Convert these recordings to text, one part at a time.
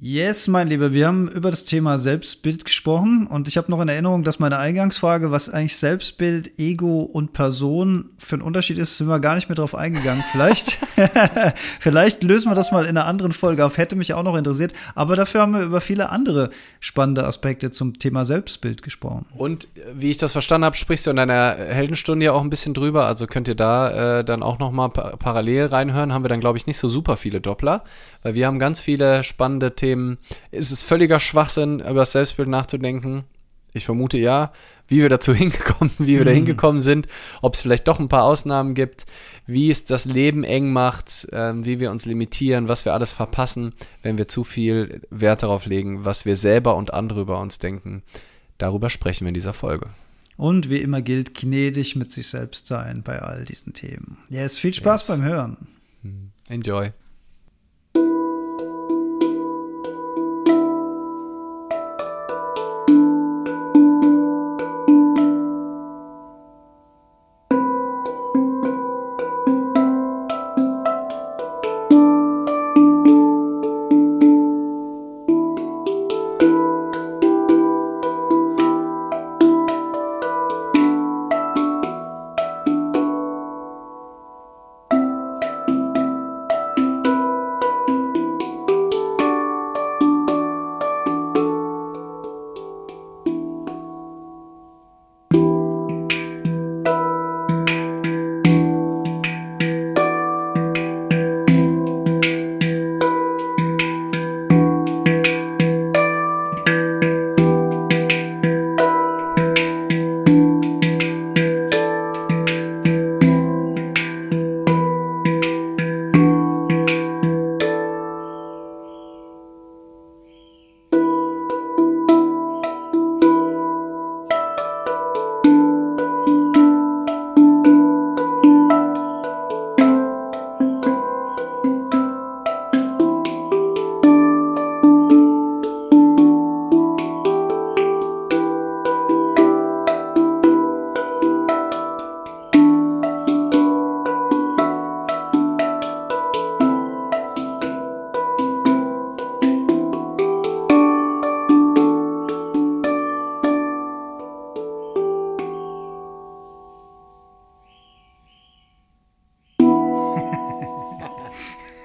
Yes, mein Lieber, wir haben über das Thema Selbstbild gesprochen und ich habe noch in Erinnerung, dass meine Eingangsfrage, was eigentlich Selbstbild, Ego und Person für ein Unterschied ist, sind wir gar nicht mehr drauf eingegangen. Vielleicht, vielleicht lösen wir das mal in einer anderen Folge auf, hätte mich auch noch interessiert. Aber dafür haben wir über viele andere spannende Aspekte zum Thema Selbstbild gesprochen. Und wie ich das verstanden habe, sprichst du in deiner Heldenstunde ja auch ein bisschen drüber. Also könnt ihr da äh, dann auch noch mal pa parallel reinhören. Haben wir dann, glaube ich, nicht so super viele Doppler, weil wir haben ganz viele spannende Themen Themen. Ist es völliger Schwachsinn, über das Selbstbild nachzudenken? Ich vermute ja, wie wir dazu hingekommen, wie wir mhm. da hingekommen sind, ob es vielleicht doch ein paar Ausnahmen gibt, wie es das Leben eng macht, äh, wie wir uns limitieren, was wir alles verpassen, wenn wir zu viel Wert darauf legen, was wir selber und andere über uns denken. Darüber sprechen wir in dieser Folge. Und wie immer gilt, gnädig mit sich selbst sein bei all diesen Themen. Yes, viel Spaß yes. beim Hören. Mhm. Enjoy.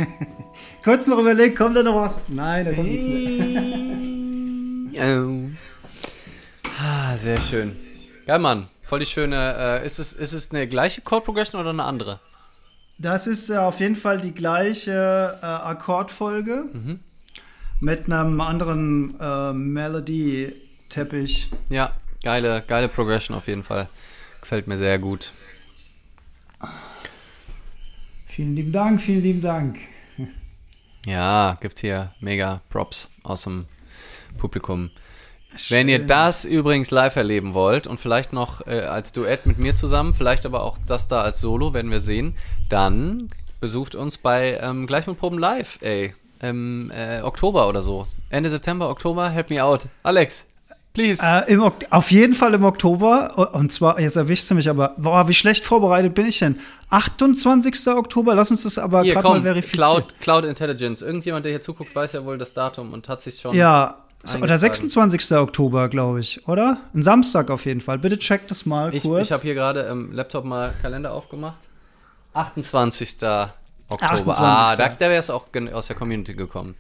kurz noch überlegt, kommt da noch was? Nein, da kommt nichts mehr. ah, sehr schön. Geil, Mann. Voll die schöne. Äh, ist, es, ist es eine gleiche Chord Progression oder eine andere? Das ist äh, auf jeden Fall die gleiche äh, Akkordfolge mhm. mit einem anderen äh, Melody-Teppich. Ja, geile, geile Progression auf jeden Fall. Gefällt mir sehr gut. Vielen lieben Dank, vielen lieben Dank. Ja, gibt hier mega Props aus dem Publikum. Schön. Wenn ihr das übrigens live erleben wollt und vielleicht noch äh, als Duett mit mir zusammen, vielleicht aber auch das da als Solo, werden wir sehen, dann besucht uns bei ähm, Gleich mit Proben live, ey. Im äh, Oktober oder so. Ende September, Oktober, help me out. Alex, Please. Äh, im, auf jeden Fall im Oktober. Und zwar, jetzt erwischst du mich aber, boah, wie schlecht vorbereitet bin ich denn? 28. Oktober, lass uns das aber gerade mal verifizieren. Cloud, Cloud Intelligence. Irgendjemand, der hier zuguckt, weiß ja wohl das Datum und hat sich schon. Ja, oder 26. Oktober, glaube ich, oder? Ein Samstag auf jeden Fall. Bitte check das mal ich, kurz. Ich habe hier gerade im Laptop mal Kalender aufgemacht. 28. Oktober. 28. Ah, da, da wäre es auch aus der Community gekommen.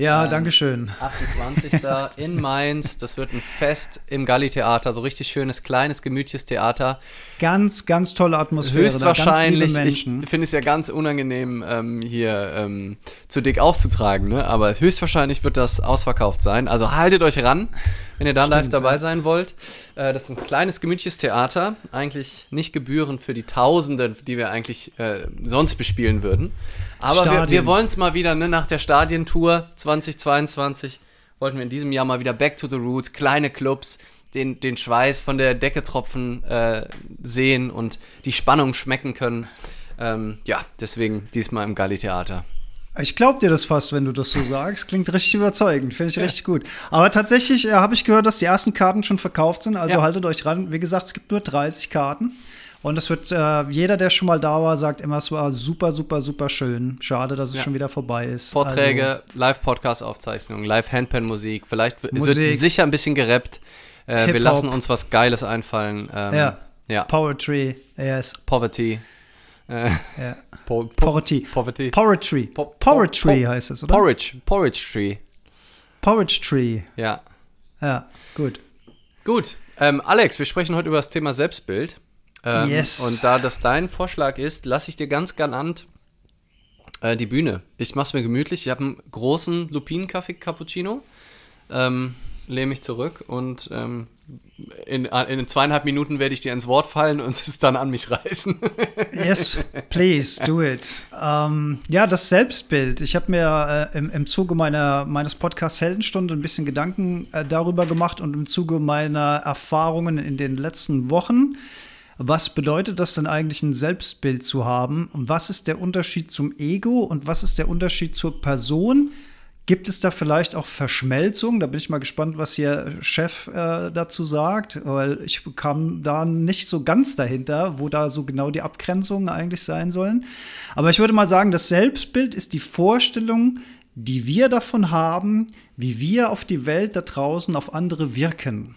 Ja, ähm, danke schön. 28. in Mainz. Das wird ein Fest im Galli-Theater. So richtig schönes, kleines, gemütliches Theater. Ganz, ganz tolle Atmosphäre. Höchstwahrscheinlich. Ich finde es ja ganz unangenehm, ähm, hier ähm, zu dick aufzutragen. Ne? Aber höchstwahrscheinlich wird das ausverkauft sein. Also haltet euch ran, wenn ihr da Stimmt, live dabei ja. sein wollt. Äh, das ist ein kleines, gemütliches Theater. Eigentlich nicht gebührend für die Tausende, die wir eigentlich äh, sonst bespielen würden. Aber wir, wir wollen es mal wieder, ne, nach der Stadientour 2022 wollten wir in diesem Jahr mal wieder back to the roots, kleine Clubs, den, den Schweiß von der Decke tropfen äh, sehen und die Spannung schmecken können. Ähm, ja, deswegen diesmal im Galli-Theater. Ich glaube dir das fast, wenn du das so sagst. Klingt richtig überzeugend. Finde ich ja. richtig gut. Aber tatsächlich äh, habe ich gehört, dass die ersten Karten schon verkauft sind. Also ja. haltet euch ran. Wie gesagt, es gibt nur 30 Karten. Und es wird, äh, jeder, der schon mal da war, sagt immer, es war super, super, super schön. Schade, dass es ja. schon wieder vorbei ist. Vorträge, also, Live-Podcast-Aufzeichnungen, Live-Handpan-Musik, vielleicht Musik. wird sicher ein bisschen gerappt. Äh, wir lassen uns was Geiles einfallen. Ähm, ja. ja. Poetry, yes. Poverty. Äh, ja. po Poverty. Poverty. Poetry. Po Poetry po heißt es, oder? Porridge. Porridge Tree. Porridge Tree. Ja. Ja, gut. Gut. Ähm, Alex, wir sprechen heute über das Thema Selbstbild. Ähm, yes. Und da das dein Vorschlag ist, lasse ich dir ganz galant äh, die Bühne. Ich mache es mir gemütlich. Ich habe einen großen Lupinenkaffee Cappuccino. Ähm, lehne mich zurück und ähm, in, in zweieinhalb Minuten werde ich dir ins Wort fallen und es dann an mich reißen. yes, please, do it. Ähm, ja, das Selbstbild. Ich habe mir äh, im, im Zuge meiner, meines Podcasts Heldenstunde ein bisschen Gedanken äh, darüber gemacht und im Zuge meiner Erfahrungen in den letzten Wochen. Was bedeutet das denn eigentlich, ein Selbstbild zu haben? Und was ist der Unterschied zum Ego und was ist der Unterschied zur Person? Gibt es da vielleicht auch Verschmelzung? Da bin ich mal gespannt, was hier Chef äh, dazu sagt, weil ich kam da nicht so ganz dahinter, wo da so genau die Abgrenzungen eigentlich sein sollen. Aber ich würde mal sagen, das Selbstbild ist die Vorstellung, die wir davon haben, wie wir auf die Welt da draußen, auf andere wirken.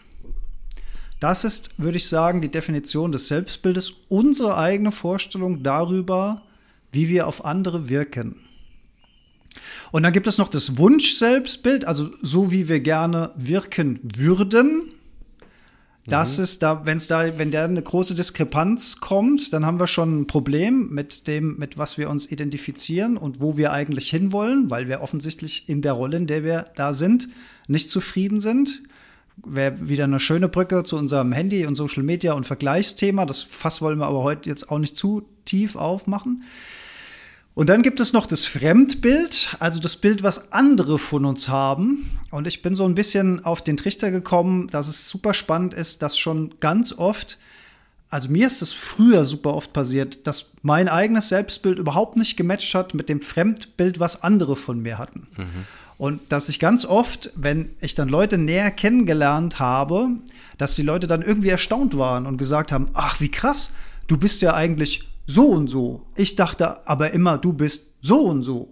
Das ist, würde ich sagen, die Definition des Selbstbildes, unsere eigene Vorstellung darüber, wie wir auf andere wirken. Und dann gibt es noch das Wunsch-Selbstbild, also so wie wir gerne wirken würden. Das mhm. ist da, wenn es da, wenn da eine große Diskrepanz kommt, dann haben wir schon ein Problem mit dem, mit was wir uns identifizieren und wo wir eigentlich hinwollen, weil wir offensichtlich in der Rolle, in der wir da sind, nicht zufrieden sind. Wäre wieder eine schöne Brücke zu unserem Handy und Social Media und Vergleichsthema. Das Fass wollen wir aber heute jetzt auch nicht zu tief aufmachen. Und dann gibt es noch das Fremdbild, also das Bild, was andere von uns haben. Und ich bin so ein bisschen auf den Trichter gekommen, dass es super spannend ist, dass schon ganz oft, also mir ist es früher super oft passiert, dass mein eigenes Selbstbild überhaupt nicht gematcht hat mit dem Fremdbild, was andere von mir hatten. Mhm. Und dass ich ganz oft, wenn ich dann Leute näher kennengelernt habe, dass die Leute dann irgendwie erstaunt waren und gesagt haben, ach, wie krass, du bist ja eigentlich so und so. Ich dachte aber immer, du bist so und so.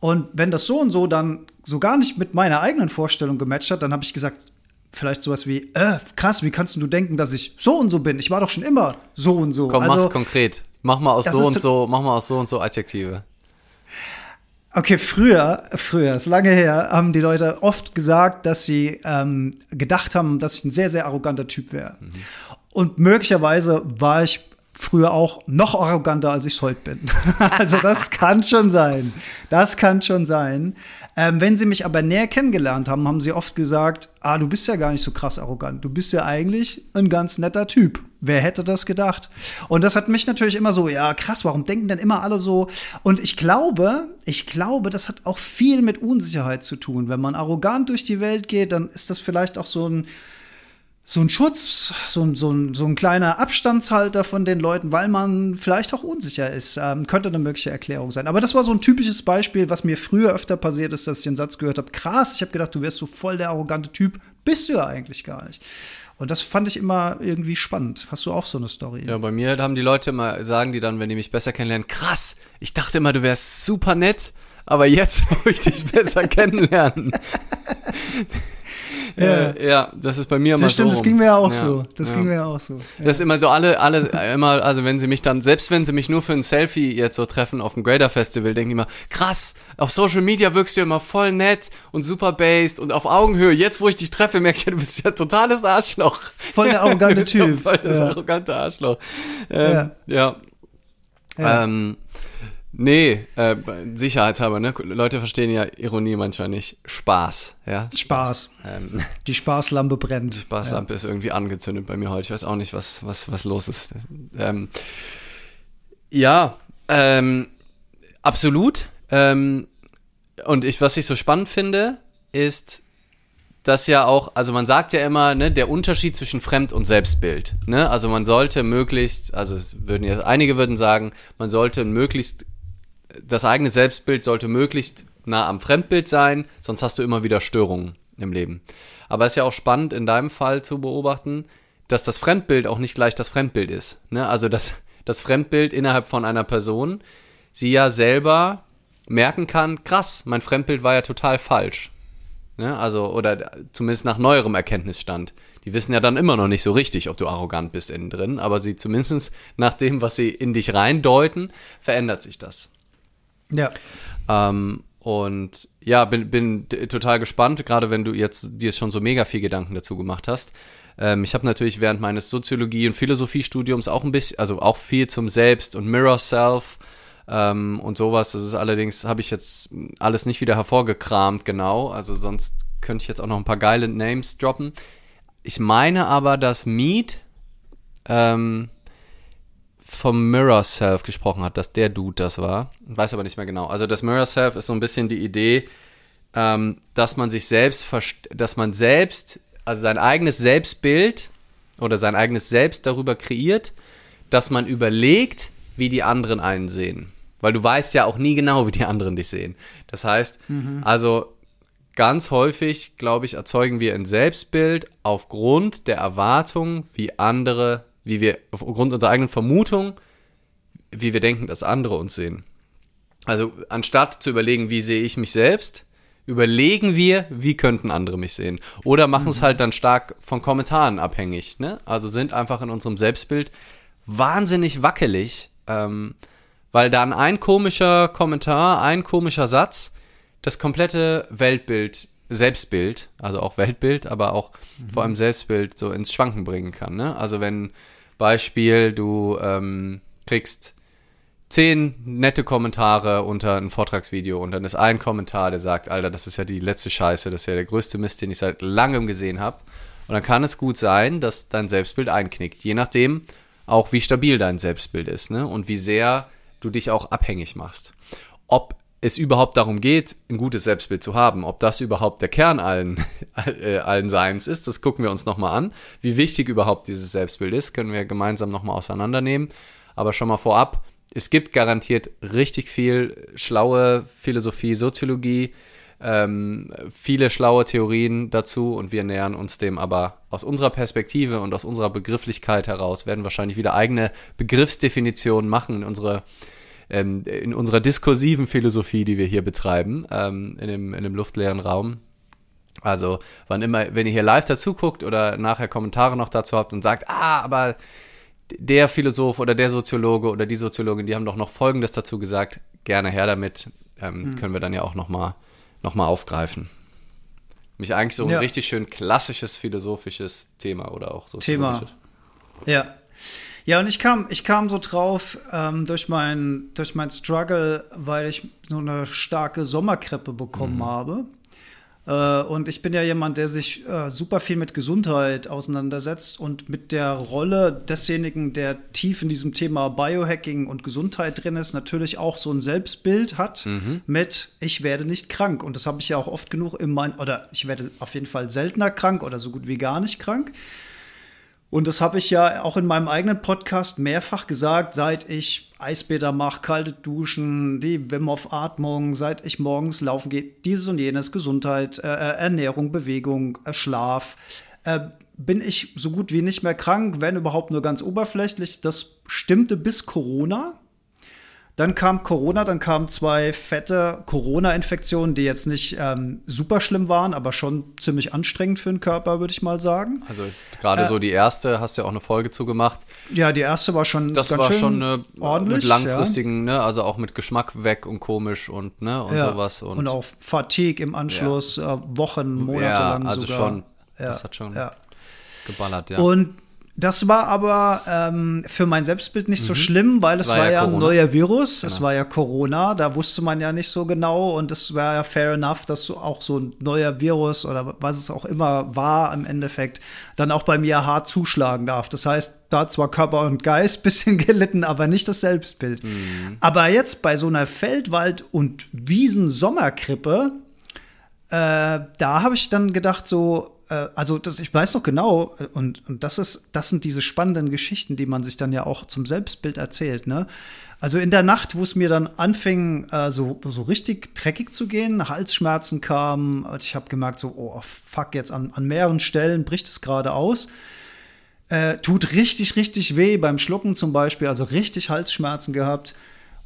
Und wenn das so und so dann so gar nicht mit meiner eigenen Vorstellung gematcht hat, dann habe ich gesagt, vielleicht sowas wie, äh, krass, wie kannst du denken, dass ich so und so bin? Ich war doch schon immer so und so. Komm, also, mach's konkret. Mach mal aus so und so, mach mal aus so und so Adjektive. Okay, früher, früher, ist lange her, haben die Leute oft gesagt, dass sie ähm, gedacht haben, dass ich ein sehr, sehr arroganter Typ wäre. Mhm. Und möglicherweise war ich früher auch noch arroganter, als ich es heute bin. also das kann schon sein. Das kann schon sein. Ähm, wenn sie mich aber näher kennengelernt haben, haben sie oft gesagt, ah, du bist ja gar nicht so krass arrogant. Du bist ja eigentlich ein ganz netter Typ. Wer hätte das gedacht? Und das hat mich natürlich immer so, ja, krass, warum denken denn immer alle so? Und ich glaube, ich glaube, das hat auch viel mit Unsicherheit zu tun. Wenn man arrogant durch die Welt geht, dann ist das vielleicht auch so ein so ein Schutz, so ein, so, ein, so ein kleiner Abstandshalter von den Leuten, weil man vielleicht auch unsicher ist. Ähm, könnte eine mögliche Erklärung sein. Aber das war so ein typisches Beispiel, was mir früher öfter passiert ist, dass ich den Satz gehört habe: Krass, ich habe gedacht, du wärst so voll der arrogante Typ. Bist du ja eigentlich gar nicht. Und das fand ich immer irgendwie spannend. Hast du auch so eine Story? Ja, bei mir haben die Leute immer, sagen die dann, wenn die mich besser kennenlernen, krass, ich dachte immer, du wärst super nett, aber jetzt, wo ich dich besser kennenlernen. Ja. Äh, ja, das ist bei mir immer das stimmt, so. Das ging mir ja auch ja. so. Das ja. ging mir ja auch so. Das ist immer so alle, alle, immer, also wenn sie mich dann, selbst wenn sie mich nur für ein Selfie jetzt so treffen auf dem Grader Festival, denken die immer, krass, auf Social Media wirkst du immer voll nett und super based und auf Augenhöhe. Jetzt, wo ich dich treffe, merke ich, du bist ja totales Arschloch. Voll der arrogante Typ. voll das arrogante Arschloch. Ähm, ja. ja. Ähm, Nee, äh, sicherheitshalber, ne? Leute verstehen ja Ironie manchmal nicht. Spaß, ja. Spaß. Ähm, die Spaßlampe brennt. Die Spaßlampe ja. ist irgendwie angezündet bei mir heute. Ich weiß auch nicht, was, was, was los ist. Ähm, ja, ähm, absolut. Ähm, und ich, was ich so spannend finde, ist, dass ja auch, also man sagt ja immer, ne, der Unterschied zwischen Fremd- und Selbstbild. Ne? Also man sollte möglichst, also es würden jetzt, einige würden sagen, man sollte möglichst das eigene Selbstbild sollte möglichst nah am Fremdbild sein, sonst hast du immer wieder Störungen im Leben. Aber es ist ja auch spannend in deinem Fall zu beobachten, dass das Fremdbild auch nicht gleich das Fremdbild ist. Ne? Also dass das Fremdbild innerhalb von einer Person sie ja selber merken kann, krass, mein Fremdbild war ja total falsch. Ne? Also, oder zumindest nach neuerem Erkenntnisstand. Die wissen ja dann immer noch nicht so richtig, ob du arrogant bist innen drin, aber sie zumindest nach dem, was sie in dich reindeuten, verändert sich das. Ja. Ähm, und ja, bin, bin total gespannt, gerade wenn du jetzt dir schon so mega viel Gedanken dazu gemacht hast. Ähm, ich habe natürlich während meines Soziologie- und Philosophiestudiums auch ein bisschen, also auch viel zum Selbst und Mirror Self ähm, und sowas. Das ist allerdings, habe ich jetzt alles nicht wieder hervorgekramt, genau. Also sonst könnte ich jetzt auch noch ein paar geile Names droppen. Ich meine aber, dass Mead ähm, vom Mirror Self gesprochen hat, dass der Dude das war. Weiß aber nicht mehr genau. Also das Mirror Self ist so ein bisschen die Idee, ähm, dass man sich selbst, dass man selbst, also sein eigenes Selbstbild oder sein eigenes Selbst darüber kreiert, dass man überlegt, wie die anderen einen sehen. Weil du weißt ja auch nie genau, wie die anderen dich sehen. Das heißt, mhm. also ganz häufig, glaube ich, erzeugen wir ein Selbstbild aufgrund der Erwartung, wie andere wie wir aufgrund unserer eigenen Vermutung, wie wir denken, dass andere uns sehen. Also anstatt zu überlegen, wie sehe ich mich selbst, überlegen wir, wie könnten andere mich sehen. Oder machen es mhm. halt dann stark von Kommentaren abhängig. Ne? Also sind einfach in unserem Selbstbild wahnsinnig wackelig, ähm, weil dann ein komischer Kommentar, ein komischer Satz das komplette Weltbild Selbstbild, also auch Weltbild, aber auch mhm. vor allem Selbstbild so ins Schwanken bringen kann. Ne? Also wenn Beispiel, du ähm, kriegst zehn nette Kommentare unter ein Vortragsvideo und dann ist ein Kommentar, der sagt, Alter, das ist ja die letzte Scheiße, das ist ja der größte Mist, den ich seit langem gesehen habe. Und dann kann es gut sein, dass dein Selbstbild einknickt, je nachdem auch, wie stabil dein Selbstbild ist ne? und wie sehr du dich auch abhängig machst. Ob es überhaupt darum geht, ein gutes Selbstbild zu haben. Ob das überhaupt der Kern allen, äh, allen Seins ist, das gucken wir uns nochmal an. Wie wichtig überhaupt dieses Selbstbild ist, können wir gemeinsam nochmal auseinandernehmen. Aber schon mal vorab, es gibt garantiert richtig viel schlaue Philosophie, Soziologie, ähm, viele schlaue Theorien dazu und wir nähern uns dem aber aus unserer Perspektive und aus unserer Begrifflichkeit heraus, werden wahrscheinlich wieder eigene Begriffsdefinitionen machen in unsere ähm, in unserer diskursiven Philosophie, die wir hier betreiben, ähm, in, dem, in dem luftleeren Raum. Also, wann immer, wenn ihr hier live dazu guckt oder nachher Kommentare noch dazu habt und sagt, ah, aber der Philosoph oder der Soziologe oder die Soziologin, die haben doch noch Folgendes dazu gesagt, gerne her damit, ähm, hm. können wir dann ja auch nochmal noch mal aufgreifen. Mich eigentlich so ein ja. richtig schön klassisches philosophisches Thema oder auch so. Thema. Ja. Ja, und ich kam, ich kam so drauf ähm, durch mein, durch mein Struggle, weil ich so eine starke Sommerkrippe bekommen mhm. habe. Äh, und ich bin ja jemand, der sich äh, super viel mit Gesundheit auseinandersetzt und mit der Rolle desjenigen, der tief in diesem Thema Biohacking und Gesundheit drin ist, natürlich auch so ein Selbstbild hat mhm. mit, ich werde nicht krank. Und das habe ich ja auch oft genug in mein, oder ich werde auf jeden Fall seltener krank oder so gut wie gar nicht krank. Und das habe ich ja auch in meinem eigenen Podcast mehrfach gesagt, seit ich Eisbäder mache, kalte Duschen, die Wim Hof Atmung, seit ich morgens laufen gehe, dieses und jenes, Gesundheit, äh, äh, Ernährung, Bewegung, äh, Schlaf, äh, bin ich so gut wie nicht mehr krank, wenn überhaupt nur ganz oberflächlich. Das stimmte bis Corona. Dann kam Corona, dann kamen zwei fette Corona-Infektionen, die jetzt nicht ähm, super schlimm waren, aber schon ziemlich anstrengend für den Körper, würde ich mal sagen. Also gerade äh, so die erste, hast du ja auch eine Folge zugemacht. Ja, die erste war schon das ganz war schön schon eine, ordentlich, mit langfristigen, ja. ne, also auch mit Geschmack weg und komisch und ne und ja. sowas und, und auch Fatigue im Anschluss, ja. äh, Wochen, Monate lang also sogar. schon. Das hat schon geballert, ja. Und das war aber ähm, für mein Selbstbild nicht mhm. so schlimm, weil es war, war, ja ein neuer Virus, genau. es war ja Corona, da wusste man ja nicht so genau und es war ja fair enough, dass auch so ein neuer Virus oder was es auch immer war im Endeffekt dann auch bei mir hart zuschlagen darf. Das heißt, da zwar Körper und Geist bisschen gelitten, aber nicht das Selbstbild. Mhm. Aber jetzt bei so einer Feldwald- und Wiesen-Sommerkrippe, äh, da habe ich dann gedacht so, also das, ich weiß noch genau, äh, und, und das ist, das sind diese spannenden Geschichten, die man sich dann ja auch zum Selbstbild erzählt, ne? Also in der Nacht, wo es mir dann anfing, äh, so, so richtig dreckig zu gehen, Halsschmerzen kamen, ich habe gemerkt, so, oh fuck, jetzt an, an mehreren Stellen bricht es gerade aus. Äh, tut richtig, richtig weh beim Schlucken zum Beispiel, also richtig Halsschmerzen gehabt.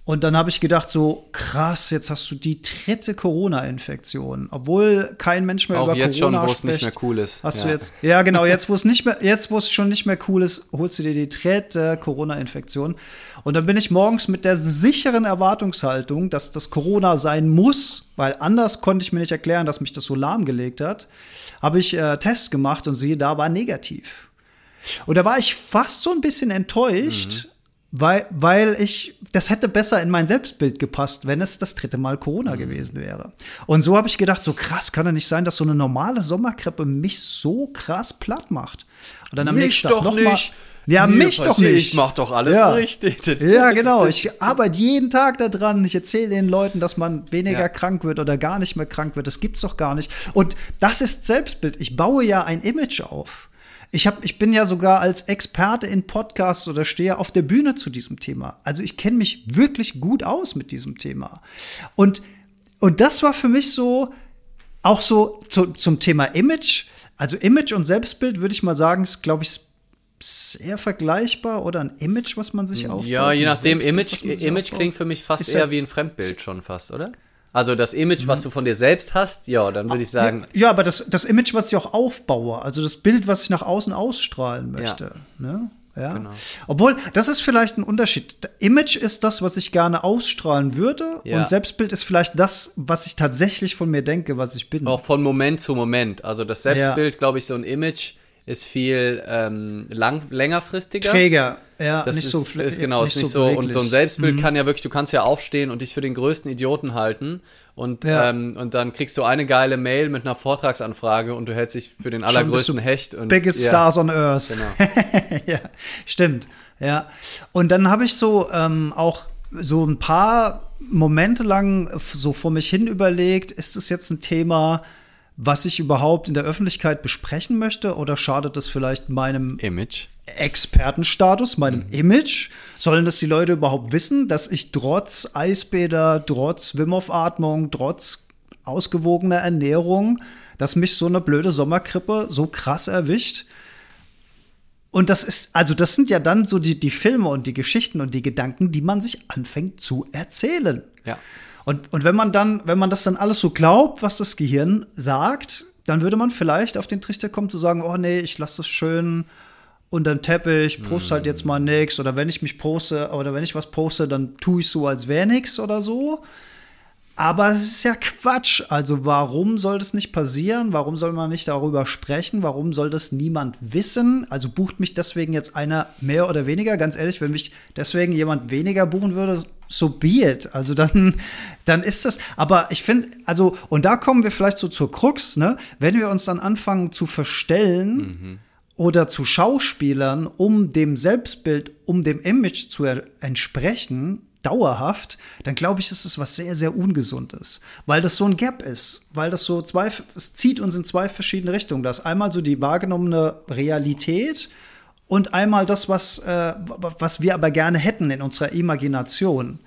Und dann habe ich gedacht, so krass, jetzt hast du die dritte Corona-Infektion, obwohl kein Mensch mehr Auch über jetzt Corona schon, wo es nicht mehr cool ist. Hast ja. du jetzt? Ja, genau. Jetzt, wo es nicht mehr, jetzt, wo es schon nicht mehr cool ist, holst du dir die dritte Corona-Infektion. Und dann bin ich morgens mit der sicheren Erwartungshaltung, dass das Corona sein muss, weil anders konnte ich mir nicht erklären, dass mich das so lahmgelegt hat, habe ich äh, Tests gemacht und siehe, da war negativ. Und da war ich fast so ein bisschen enttäuscht. Mhm. Weil, weil ich, das hätte besser in mein Selbstbild gepasst, wenn es das dritte Mal Corona Mhm. gewesen wäre. Und so habe ich gedacht, so krass kann doch nicht sein, dass so eine normale Sommerkrippe mich so krass platt macht. Und dann am Mich nächsten Tag doch mal, nicht. Ja, Mir mich doch nicht. ich mach doch alles ja. richtig. Ja, genau. Ich arbeite jeden Tag daran. Ich erzähle den Leuten, dass man weniger Ja. krank wird oder gar nicht mehr krank wird. Das gibt's doch gar nicht. Und das ist Selbstbild. Ich baue ja ein Image auf. Ich, hab, ich bin ja sogar als Experte in Podcasts oder stehe auf der Bühne zu diesem Thema. Also ich kenne mich wirklich gut aus mit diesem Thema. Und, und das war für mich so, auch so zu, zum Thema Image. Also Image und Selbstbild würde ich mal sagen, ist, glaube ich, sehr vergleichbar oder ein Image, was man sich aufbaut. Ja, je nachdem, Selbstbild, Image, Image aufbaut. klingt für mich fast Ist eher wie ein Fremdbild schon fast, oder? Also das Image, was du von dir selbst hast, ja, dann würde ich sagen, Ja, ja, aber das, das Image, was ich auch aufbaue, also das Bild, was ich nach außen ausstrahlen möchte. Ne? Ja. Genau. Obwohl, das ist vielleicht ein Unterschied. Image ist das, was ich gerne ausstrahlen würde, Ja. und Selbstbild ist vielleicht das, was ich tatsächlich von mir denke, was ich bin. auch von Moment zu Moment. Also das Selbstbild, glaube ich, so ein Image ist viel ähm, lang, längerfristiger. Träger, ja, Das nicht ist, so ist genau, ist nicht so. Und so ein beweglich. Mhm. Selbstbild kann ja wirklich, du kannst ja aufstehen und dich für den größten Idioten halten. Und, Ja. ähm, und dann kriegst du eine geile Mail mit einer Vortragsanfrage und du hältst dich für den allergrößten Hecht. Und, Biggest ja, Stars on Earth. Genau. ja, stimmt. Ja. Und dann habe ich so ähm, auch so ein paar Momente lang so vor mich hin überlegt, ist es jetzt ein Thema, was ich überhaupt in der Öffentlichkeit besprechen möchte oder schadet es vielleicht meinem Image. Expertenstatus, meinem Image? Sollen das die Leute überhaupt wissen, dass ich trotz Eisbäder, trotz Wim Hof Atmung, trotz ausgewogener Ernährung, dass mich so eine blöde Sommerkrippe so krass erwischt? Und das ist, also das sind ja dann so die, die Filme und die Geschichten und die Gedanken, die man sich anfängt zu erzählen. Ja. Und, und wenn man dann, wenn man das dann alles so glaubt, was das Gehirn sagt, dann würde man vielleicht auf den Trichter kommen zu sagen, oh nee, ich lasse das schön unter den Teppich, poste halt jetzt mal nix. Oder wenn ich mich poste, oder wenn ich was poste, dann tue ich so, als wäre nix oder so. Aber es ist ja Quatsch. Also warum soll das nicht passieren? Warum soll man nicht darüber sprechen? Warum soll das niemand wissen? Also bucht mich deswegen jetzt einer mehr oder weniger? Ganz ehrlich, wenn mich deswegen jemand weniger buchen würde, so be it. Also dann, dann ist das. Aber ich finde, also, und da kommen wir vielleicht so zur Krux, ne? Wenn wir uns dann anfangen zu verstellen, oder zu Schauspielern, um dem Selbstbild, um dem Image zu entsprechen, dauerhaft, dann glaube ich, ist es was sehr, sehr Ungesundes. Weil das so ein Gap ist. Weil das so zwei, es zieht uns in zwei verschiedene Richtungen. Das ist einmal so die wahrgenommene Realität und einmal das, was, äh, was wir aber gerne hätten in unserer Imagination.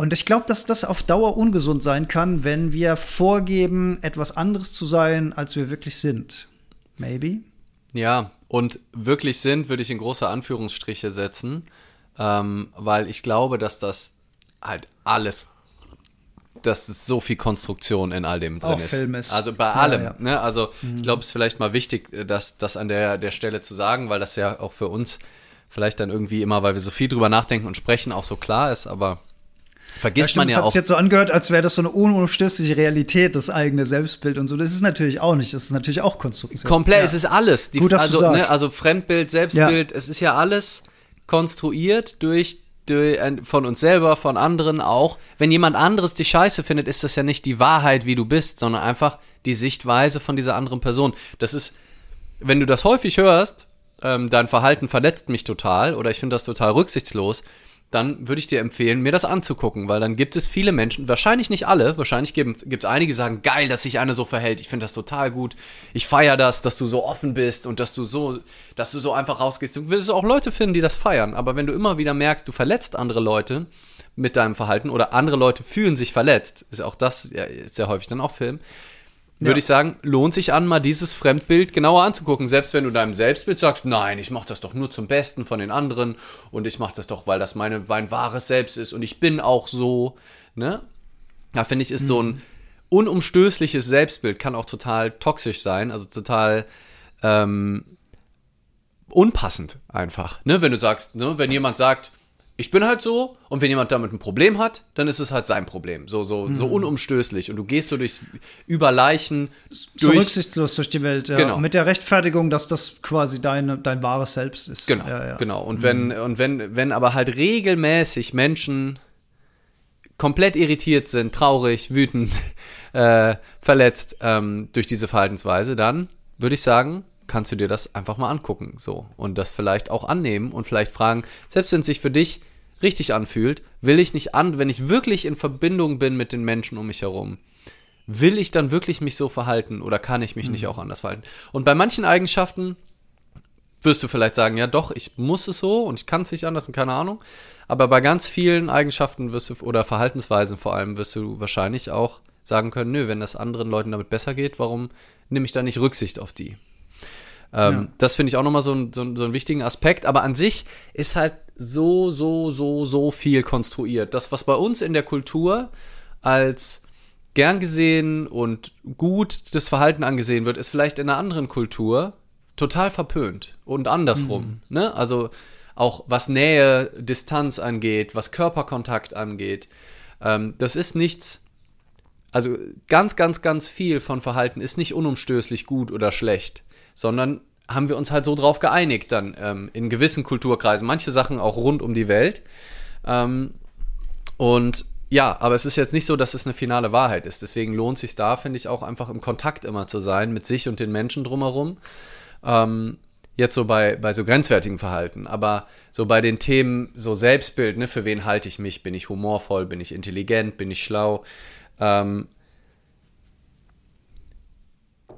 Und ich glaube, dass das auf Dauer ungesund sein kann, wenn wir vorgeben, etwas anderes zu sein, als wir wirklich sind. Maybe? Ja, und wirklich sind, würde ich in große Anführungsstriche setzen, ähm, weil ich glaube, dass das halt alles, dass es so viel Konstruktion in all dem drin Auch ist. Film ist. Also bei Ja, allem. ja. Ne? Also ich glaube, es ist vielleicht mal wichtig, äh, das, das an der, der Stelle zu sagen, weil das ja auch für uns vielleicht dann irgendwie immer, weil wir so viel drüber nachdenken und sprechen, auch so klar ist, aber vergisst man das ja hat auch. sich jetzt so angehört, als wäre das so eine unumstößliche Realität, das eigene Selbstbild und so. Das ist natürlich auch nicht. Das ist natürlich auch Konstruktion. Komplett, Ja. es ist alles. Die, Gut, dass du also, ne, sagst. also Fremdbild, Selbstbild, es ist ja alles konstruiert durch, durch äh, von uns selber, von anderen auch. Wenn jemand anderes die Scheiße findet, ist das ja nicht die Wahrheit, wie du bist, sondern einfach die Sichtweise von dieser anderen Person. Das ist, wenn du das häufig hörst, ähm, dein Verhalten verletzt mich total oder ich finde das total rücksichtslos, dann würde ich dir empfehlen, mir das anzugucken, weil dann gibt es viele Menschen, wahrscheinlich nicht alle, wahrscheinlich gibt es einige, die sagen, geil, dass sich einer so verhält, ich finde das total gut, ich feiere das, dass du so offen bist und dass du so, dass du so einfach rausgehst. Du wirst auch Leute finden, die das feiern, aber wenn du immer wieder merkst, du verletzt andere Leute mit deinem Verhalten oder andere Leute fühlen sich verletzt, ist auch das, ja, ist ja häufig dann auch Film, würde ja. ich sagen, lohnt sich an, mal dieses Fremdbild genauer anzugucken. Selbst wenn du deinem Selbstbild sagst, nein, ich mache das doch nur zum Besten von den anderen und ich mache das doch, weil das meine, mein wahres Selbst ist und ich bin auch so. Ne? Da finde ich, ist mhm. so ein mhm. unumstößliches Selbstbild, kann auch total toxisch sein, also total ähm, unpassend einfach. Ne? Wenn du sagst, ne? wenn jemand sagt, ich bin halt so und wenn jemand damit ein Problem hat, dann ist es halt sein Problem. So, so, hm. so unumstößlich. Und du gehst so durchs über Leichen durch. So rücksichtslos durch die Welt, ja. Genau. Mit der Rechtfertigung, dass das quasi deine, dein wahres Selbst ist. Genau, ja, ja. genau. Und, hm. wenn, und wenn, wenn aber halt regelmäßig Menschen komplett irritiert sind, traurig, wütend, äh, verletzt ähm, durch diese Verhaltensweise, dann würde ich sagen, kannst du dir das einfach mal angucken, so und das vielleicht auch annehmen und vielleicht fragen, selbst wenn es sich für dich richtig anfühlt, will ich nicht an, wenn ich wirklich in Verbindung bin mit den Menschen um mich herum, will ich dann wirklich mich so verhalten oder kann ich mich mhm. nicht auch anders verhalten? Und bei manchen Eigenschaften wirst du vielleicht sagen, ja doch, ich muss es so und ich kann es nicht anders und keine Ahnung. Aber bei ganz vielen Eigenschaften wirst du, oder Verhaltensweisen vor allem, wirst du wahrscheinlich auch sagen können, nö, wenn das anderen Leuten damit besser geht, warum nehme ich da nicht Rücksicht auf die? Ähm, ja. Das finde ich auch nochmal so, ein, so, so einen wichtigen Aspekt. Aber an sich ist halt so, so, so, so viel konstruiert. Das, was bei uns in der Kultur als gern gesehen und gut das Verhalten angesehen wird, ist vielleicht in einer anderen Kultur total verpönt und andersrum. Mhm. Ne? Also auch was Nähe, Distanz angeht, was Körperkontakt angeht. Ähm, das ist nichts, also ganz, ganz, ganz viel von Verhalten ist nicht unumstößlich gut oder schlecht sondern haben wir uns halt so drauf geeinigt dann ähm, in gewissen Kulturkreisen, manche Sachen auch rund um die Welt. Ähm, und ja, aber es ist jetzt nicht so, dass es eine finale Wahrheit ist. Deswegen lohnt sich da, finde ich, auch einfach im Kontakt immer zu sein mit sich und den Menschen drumherum. Ähm, jetzt so bei, bei so grenzwertigen Verhalten, aber so bei den Themen so Selbstbild, ne, für wen halte ich mich? Bin ich humorvoll? Bin ich intelligent? Bin ich schlau? Ähm,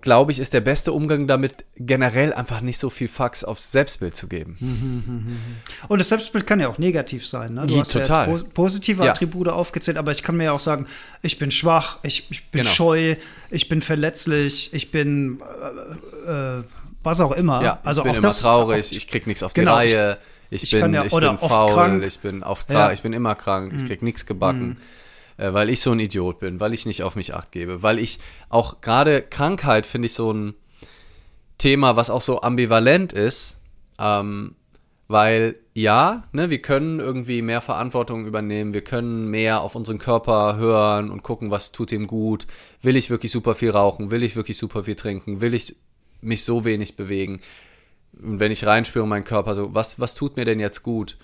glaube ich, ist der beste Umgang damit, generell einfach nicht so viel Fax aufs Selbstbild zu geben. Und das Selbstbild kann ja auch negativ sein. Ne? Du ja, hast total. ja jetzt positive ja. Attribute aufgezählt, aber ich kann mir ja auch sagen, ich bin schwach, ich, ich bin genau. scheu, ich bin verletzlich, ich bin äh, äh, was auch immer. Ja, also ich bin immer das, traurig, auch, ich krieg nichts auf die genau, Reihe, ich, ich bin, ja, ich bin faul, krank. ich bin oft krank, ich bin immer krank, ich krieg nichts gebacken. Mhm äh, weil ich so ein Idiot bin, weil ich nicht auf mich acht gebe, weil ich auch gerade Krankheit finde ich so ein Thema, was auch so ambivalent ist, ähm, weil ja, ne, wir können irgendwie mehr Verantwortung übernehmen, wir können mehr auf unseren Körper hören und gucken, was tut ihm gut. Will ich wirklich super viel rauchen? Will ich wirklich super viel trinken? Will ich mich so wenig bewegen? Und wenn ich reinspüre in meinen Körper, so, was, was tut mir denn jetzt gut?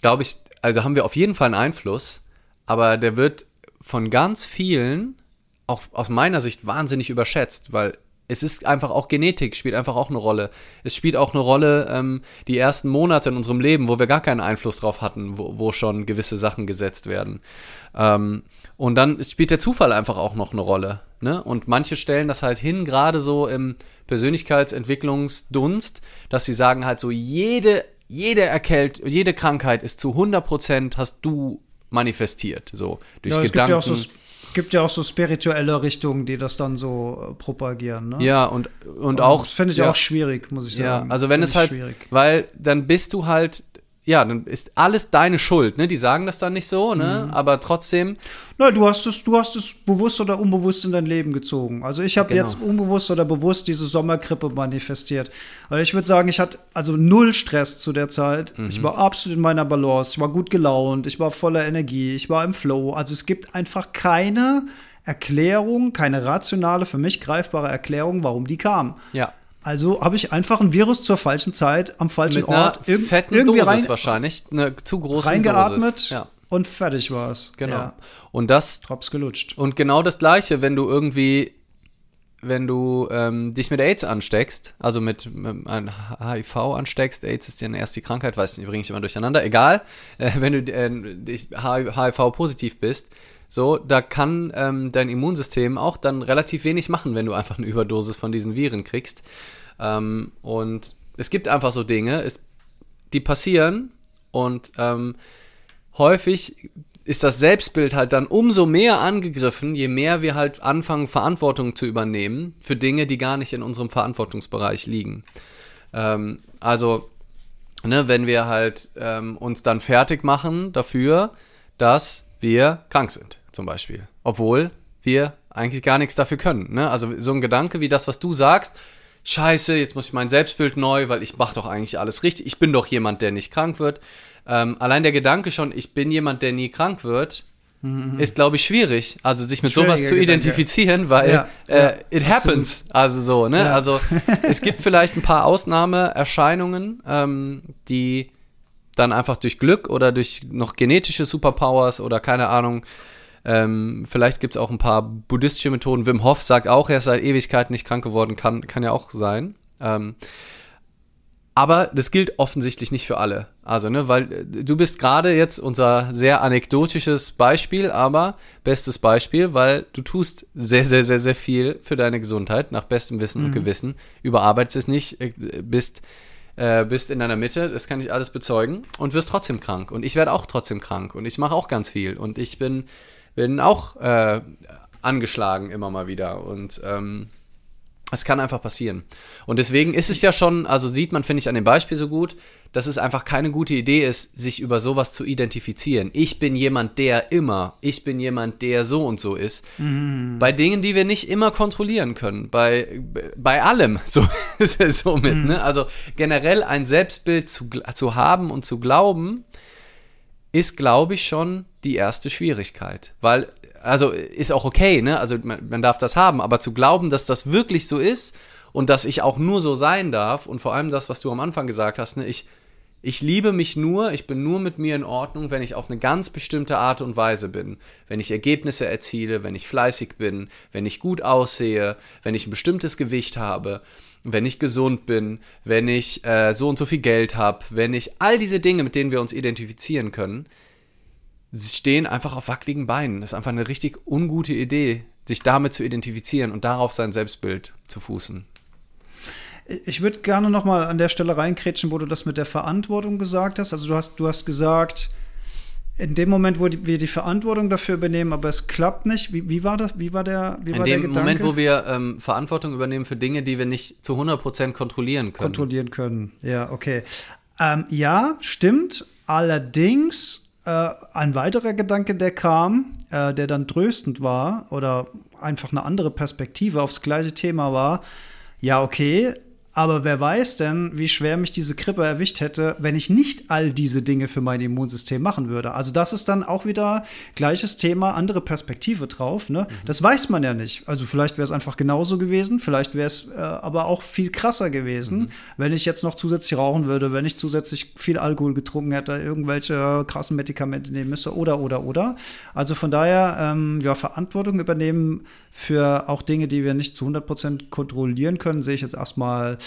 Glaube ich, also haben wir auf jeden Fall einen Einfluss, aber der wird von ganz vielen, auch aus meiner Sicht, wahnsinnig überschätzt, weil es ist einfach auch Genetik, spielt einfach auch eine Rolle. Es spielt auch eine Rolle ähm, die ersten Monate in unserem Leben, wo wir gar keinen Einfluss drauf hatten, wo, wo schon gewisse Sachen gesetzt werden. Ähm, und dann spielt der Zufall einfach auch noch eine Rolle. Ne? Und manche stellen das halt hin, gerade so im Persönlichkeitsentwicklungsdunst, dass sie sagen halt so, jede, jede Erkältung, jede Krankheit ist zu 100 Prozent hast du manifestiert, so durch ja, Gedanken. Es gibt ja, so, gibt ja auch so spirituelle Richtungen, die das dann so äh, propagieren. Ne? Ja, und, und, und auch. Das finde ich ja, auch schwierig, muss ich sagen. Ja, also wenn es halt, schwierig. weil dann bist du halt ja, dann ist alles deine Schuld, ne? Die sagen das dann nicht so, ne? Mhm. Aber trotzdem. Na, du hast es, du hast es bewusst oder unbewusst in dein Leben gezogen. Also ich habe genau. jetzt unbewusst oder bewusst diese Sommerkrippe manifestiert. Weil ich würde sagen, ich hatte also null Stress zu der Zeit. Mhm. Ich war absolut in meiner Balance, ich war gut gelaunt, ich war voller Energie, ich war im Flow. Also es gibt einfach keine Erklärung, keine rationale, für mich greifbare Erklärung, warum die kam. Ja. Also habe ich einfach ein Virus zur falschen Zeit am falschen Mit Ort irg fetten irgendwie Dosis rein, wahrscheinlich, eine zu große reingeatmet Dosis. Ja. und fertig war es. Genau. Ja. Und das Drops gelutscht. Und genau das gleiche, wenn du irgendwie wenn du ähm, dich mit AIDS ansteckst, also mit, mit einem HIV ansteckst, AIDS ist ja erst die Krankheit, weiß nicht, bringe ich immer durcheinander, egal, äh, wenn du äh, HIV positiv bist, so, da kann ähm, dein Immunsystem auch dann relativ wenig machen, wenn du einfach eine Überdosis von diesen Viren kriegst. Ähm, und es gibt einfach so Dinge, es, die passieren und ähm, häufig ist das Selbstbild halt dann umso mehr angegriffen, je mehr wir halt anfangen, Verantwortung zu übernehmen für Dinge, die gar nicht in unserem Verantwortungsbereich liegen. Ähm, also, ne, wenn wir halt ähm, uns dann fertig machen dafür, dass wir krank sind, zum Beispiel. Obwohl wir eigentlich gar nichts dafür können. Ne? Also so ein Gedanke wie das, was du sagst, scheiße, jetzt muss ich mein Selbstbild neu, weil ich mache doch eigentlich alles richtig. Ich bin doch jemand, der nicht krank wird. Ähm, allein der Gedanke schon, ich bin jemand, der nie krank wird, mhm. ist, glaube ich, schwierig. Also sich mit sowas zu Gedanke. identifizieren, weil ja, äh, ja, it happens. Absolut. Also so, ne? Ja. Also es gibt vielleicht ein paar Ausnahmeerscheinungen, ähm, die dann einfach durch Glück oder durch noch genetische Superpowers oder keine Ahnung, ähm, vielleicht gibt es auch ein paar buddhistische Methoden. Wim Hof sagt auch, er ist seit Ewigkeiten nicht krank geworden, kann, kann ja auch sein. Ähm, aber das gilt offensichtlich nicht für alle. Also, ne, weil äh, du bist gerade jetzt unser sehr anekdotisches Beispiel, aber bestes Beispiel, weil du tust sehr, sehr, sehr, sehr viel für deine Gesundheit, nach bestem Wissen mhm. und Gewissen. Überarbeitest es nicht, äh, bist, äh, bist in deiner Mitte, das kann ich alles bezeugen und wirst trotzdem krank. Und ich werde auch trotzdem krank und ich mache auch ganz viel. Und ich bin, bin auch äh, angeschlagen immer mal wieder. Und ähm, es kann einfach passieren. Und deswegen ist es ja schon, also sieht man, finde ich, an dem Beispiel so gut, dass es einfach keine gute Idee ist, sich über sowas zu identifizieren. Ich bin jemand, der immer, ich bin jemand, der so und so ist. Mhm. Bei Dingen, die wir nicht immer kontrollieren können. Bei, bei allem. So ist es somit. Mhm. Ne? Also generell ein Selbstbild zu, zu haben und zu glauben, ist, glaube ich, schon die erste Schwierigkeit. Weil also ist auch okay, ne? Also man, man darf das haben, aber zu glauben, dass das wirklich so ist und dass ich auch nur so sein darf und vor allem das, was du am Anfang gesagt hast, ne? Ich, ich liebe mich nur, ich bin nur mit mir in Ordnung, wenn ich auf eine ganz bestimmte Art und Weise bin. Wenn ich Ergebnisse erziele, wenn ich fleißig bin, wenn ich gut aussehe, wenn ich ein bestimmtes Gewicht habe, wenn ich gesund bin, wenn ich äh, so und so viel Geld habe, wenn ich all diese Dinge, mit denen wir uns identifizieren können, sie stehen einfach auf wackeligen Beinen. Das ist einfach eine richtig ungute Idee, sich damit zu identifizieren und darauf sein Selbstbild zu fußen. Ich würde gerne noch mal an der Stelle reinkrätschen, wo du das mit der Verantwortung gesagt hast. Also du hast, du hast gesagt, in dem Moment, wo wir die Verantwortung dafür übernehmen, aber es klappt nicht. Wie, wie war das? Wie war der? Wie in war dem Moment, wo wir ähm, Verantwortung übernehmen für Dinge, die wir nicht zu 100% kontrollieren können. Kontrollieren können. Ja, okay. Ähm, ja, stimmt. Allerdings äh, ein weiterer Gedanke, der kam, äh, der dann tröstend war oder einfach eine andere Perspektive aufs gleiche Thema war, ja, okay, aber wer weiß denn, wie schwer mich diese Krippe erwischt hätte, wenn ich nicht all diese Dinge für mein Immunsystem machen würde. Also das ist dann auch wieder gleiches Thema, andere Perspektive drauf. Ne? Mhm. Das weiß man ja nicht. Also vielleicht wäre es einfach genauso gewesen, vielleicht wäre es äh, aber auch viel krasser gewesen, mhm. wenn ich jetzt noch zusätzlich rauchen würde, wenn ich zusätzlich viel Alkohol getrunken hätte, irgendwelche krassen Medikamente nehmen müsste oder oder oder. Also von daher ähm, ja Verantwortung übernehmen für auch Dinge, die wir nicht zu 100 Prozent kontrollieren können, sehe ich jetzt erstmal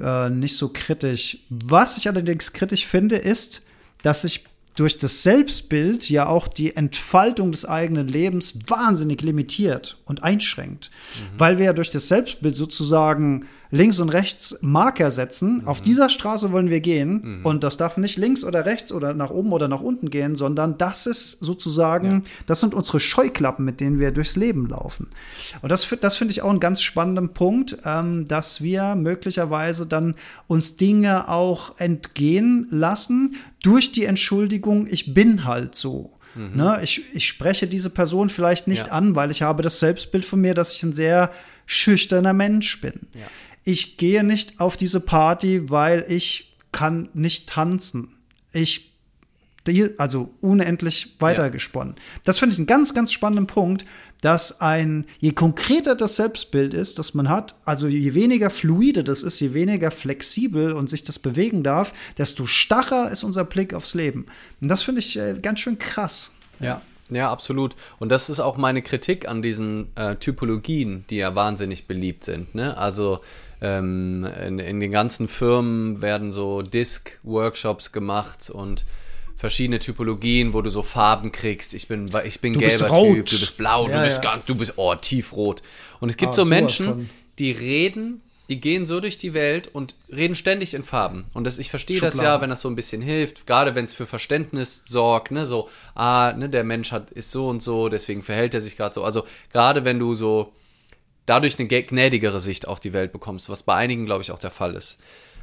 äh, nicht so kritisch. Was ich allerdings kritisch finde, ist, dass sich durch das Selbstbild ja auch die Entfaltung des eigenen Lebens wahnsinnig limitiert und einschränkt, mhm. weil wir ja durch das Selbstbild sozusagen links und rechts Marker setzen. Mhm. Auf dieser Straße wollen wir gehen mhm. und das darf nicht links oder rechts oder nach oben oder nach unten gehen, sondern das ist sozusagen, ja. das sind unsere Scheuklappen, mit denen wir durchs Leben laufen. Und das, das finde ich auch einen ganz spannenden Punkt, ähm, dass wir möglicherweise dann uns Dinge auch entgehen lassen durch die Entschuldigung, ich bin halt so. Mhm. Ne, ich, ich spreche diese Person vielleicht nicht ja. an, weil ich habe das Selbstbild von mir, dass ich ein sehr schüchterner Mensch bin. Ja ich gehe nicht auf diese Party, weil ich kann nicht tanzen. Ich also unendlich weitergesponnen. Ja. Das finde ich einen ganz, ganz spannenden Punkt, dass ein, je konkreter das Selbstbild ist, das man hat, also je weniger fluide das ist, je weniger flexibel und sich das bewegen darf, desto starrer ist unser Blick aufs Leben. Und das finde ich äh, ganz schön krass. Ja. Ja, absolut. Und das ist auch meine Kritik an diesen äh, Typologien, die ja wahnsinnig beliebt sind. Ne? Also ähm, in, in, den ganzen Firmen werden so Disk-Workshops gemacht und verschiedene Typologien, wo du so Farben kriegst. Ich bin, ich bin gelber Typ, du bist blau, ja, du bist ja. ganz, du bist oh, tiefrot. Und es gibt ah, so Menschen, die reden die gehen so durch die Welt und reden ständig in Farben. Und das, ich verstehe das ja, wenn das so ein bisschen hilft, gerade wenn es für Verständnis sorgt, ne, so, ah, ne, der Mensch hat, ist so und so, deswegen verhält er sich gerade so. Also gerade wenn du so dadurch eine gnädigere Sicht auf die Welt bekommst, was bei einigen, glaube ich, auch der Fall ist.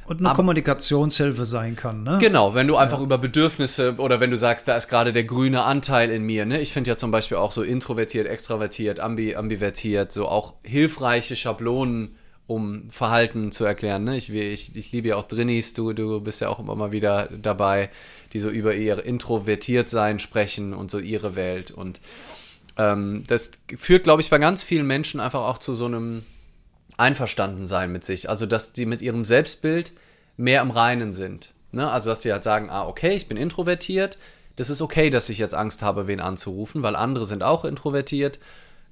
Und eine Aber, Kommunikationshilfe sein kann, ne? Genau, wenn du einfach ja. über Bedürfnisse oder wenn du sagst, da ist gerade der grüne Anteil in mir, ne? Ich finde ja zum Beispiel auch so introvertiert, extravertiert, ambi, ambivertiert, so auch hilfreiche Schablonen, um Verhalten zu erklären, ne? Ich, ich, ich liebe ja auch Drinnies, du, du bist ja auch immer mal wieder dabei, die so über ihr Introvertiertsein sprechen und so ihre Welt und ähm, das führt, glaube ich, bei ganz vielen Menschen einfach auch zu so einem Einverstandensein mit sich. Also, dass die mit ihrem Selbstbild mehr im Reinen sind. Ne? Also, dass die halt sagen, ah, okay, ich bin introvertiert. Das ist okay, dass ich jetzt Angst habe, wen anzurufen, weil andere sind auch introvertiert.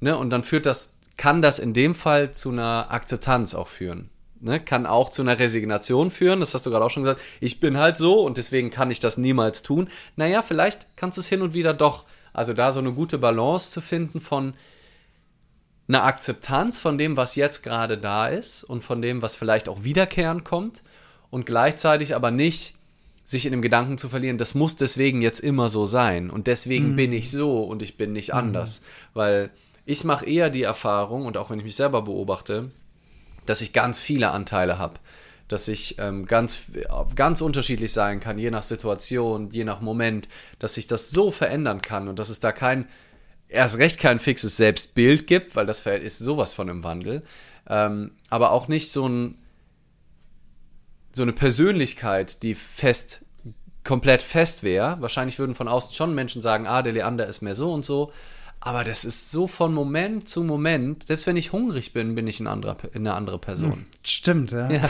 Ne? Und dann führt das, kann das in dem Fall zu einer Akzeptanz auch führen. Ne? Kann auch zu einer Resignation führen, das hast du gerade auch schon gesagt. Ich bin halt so und deswegen kann ich das niemals tun. Naja, vielleicht kannst du es hin und wieder doch also da so eine gute Balance zu finden von einer Akzeptanz von dem, was jetzt gerade da ist und von dem, was vielleicht auch wiederkehrend kommt und gleichzeitig aber nicht sich in dem Gedanken zu verlieren, das muss deswegen jetzt immer so sein und deswegen mhm. bin ich so und ich bin nicht mhm. anders, weil ich mache eher die Erfahrung und auch wenn ich mich selber beobachte, dass ich ganz viele Anteile habe dass ich ähm, ganz, ganz unterschiedlich sein kann, je nach Situation, je nach Moment, dass sich das so verändern kann und dass es da kein, erst recht kein fixes Selbstbild gibt, weil das ist sowas von im Wandel, ähm, aber auch nicht so, ein, so eine Persönlichkeit, die fest, komplett fest wäre. Wahrscheinlich würden von außen schon Menschen sagen, ah, der Leander ist mehr so und so, aber das ist so von Moment zu Moment, selbst wenn ich hungrig bin, bin ich ein anderer, eine andere Person. Hm, stimmt, ja. Ja.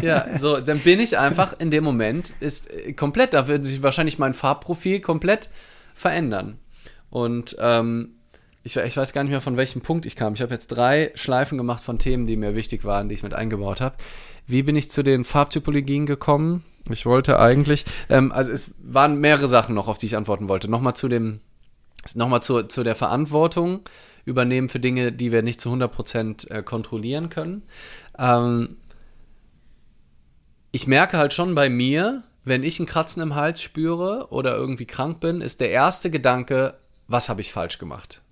ja, so, dann bin ich einfach in dem Moment, ist äh, komplett, da wird sich wahrscheinlich mein Farbprofil komplett verändern. Und ähm, ich, ich, weiß gar nicht mehr, von welchem Punkt ich kam. Ich habe jetzt drei Schleifen gemacht von Themen, die mir wichtig waren, die ich mit eingebaut habe. Wie bin ich zu den Farbtypologien gekommen? Ich wollte eigentlich, ähm, also es waren mehrere Sachen noch, auf die ich antworten wollte. Nochmal zu dem Nochmal zu, zu der Verantwortung übernehmen für Dinge, die wir nicht zu 100% äh, kontrollieren können. Ähm, ich merke halt schon bei mir, wenn ich ein Kratzen im Hals spüre oder irgendwie krank bin, ist der erste Gedanke, was habe ich falsch gemacht?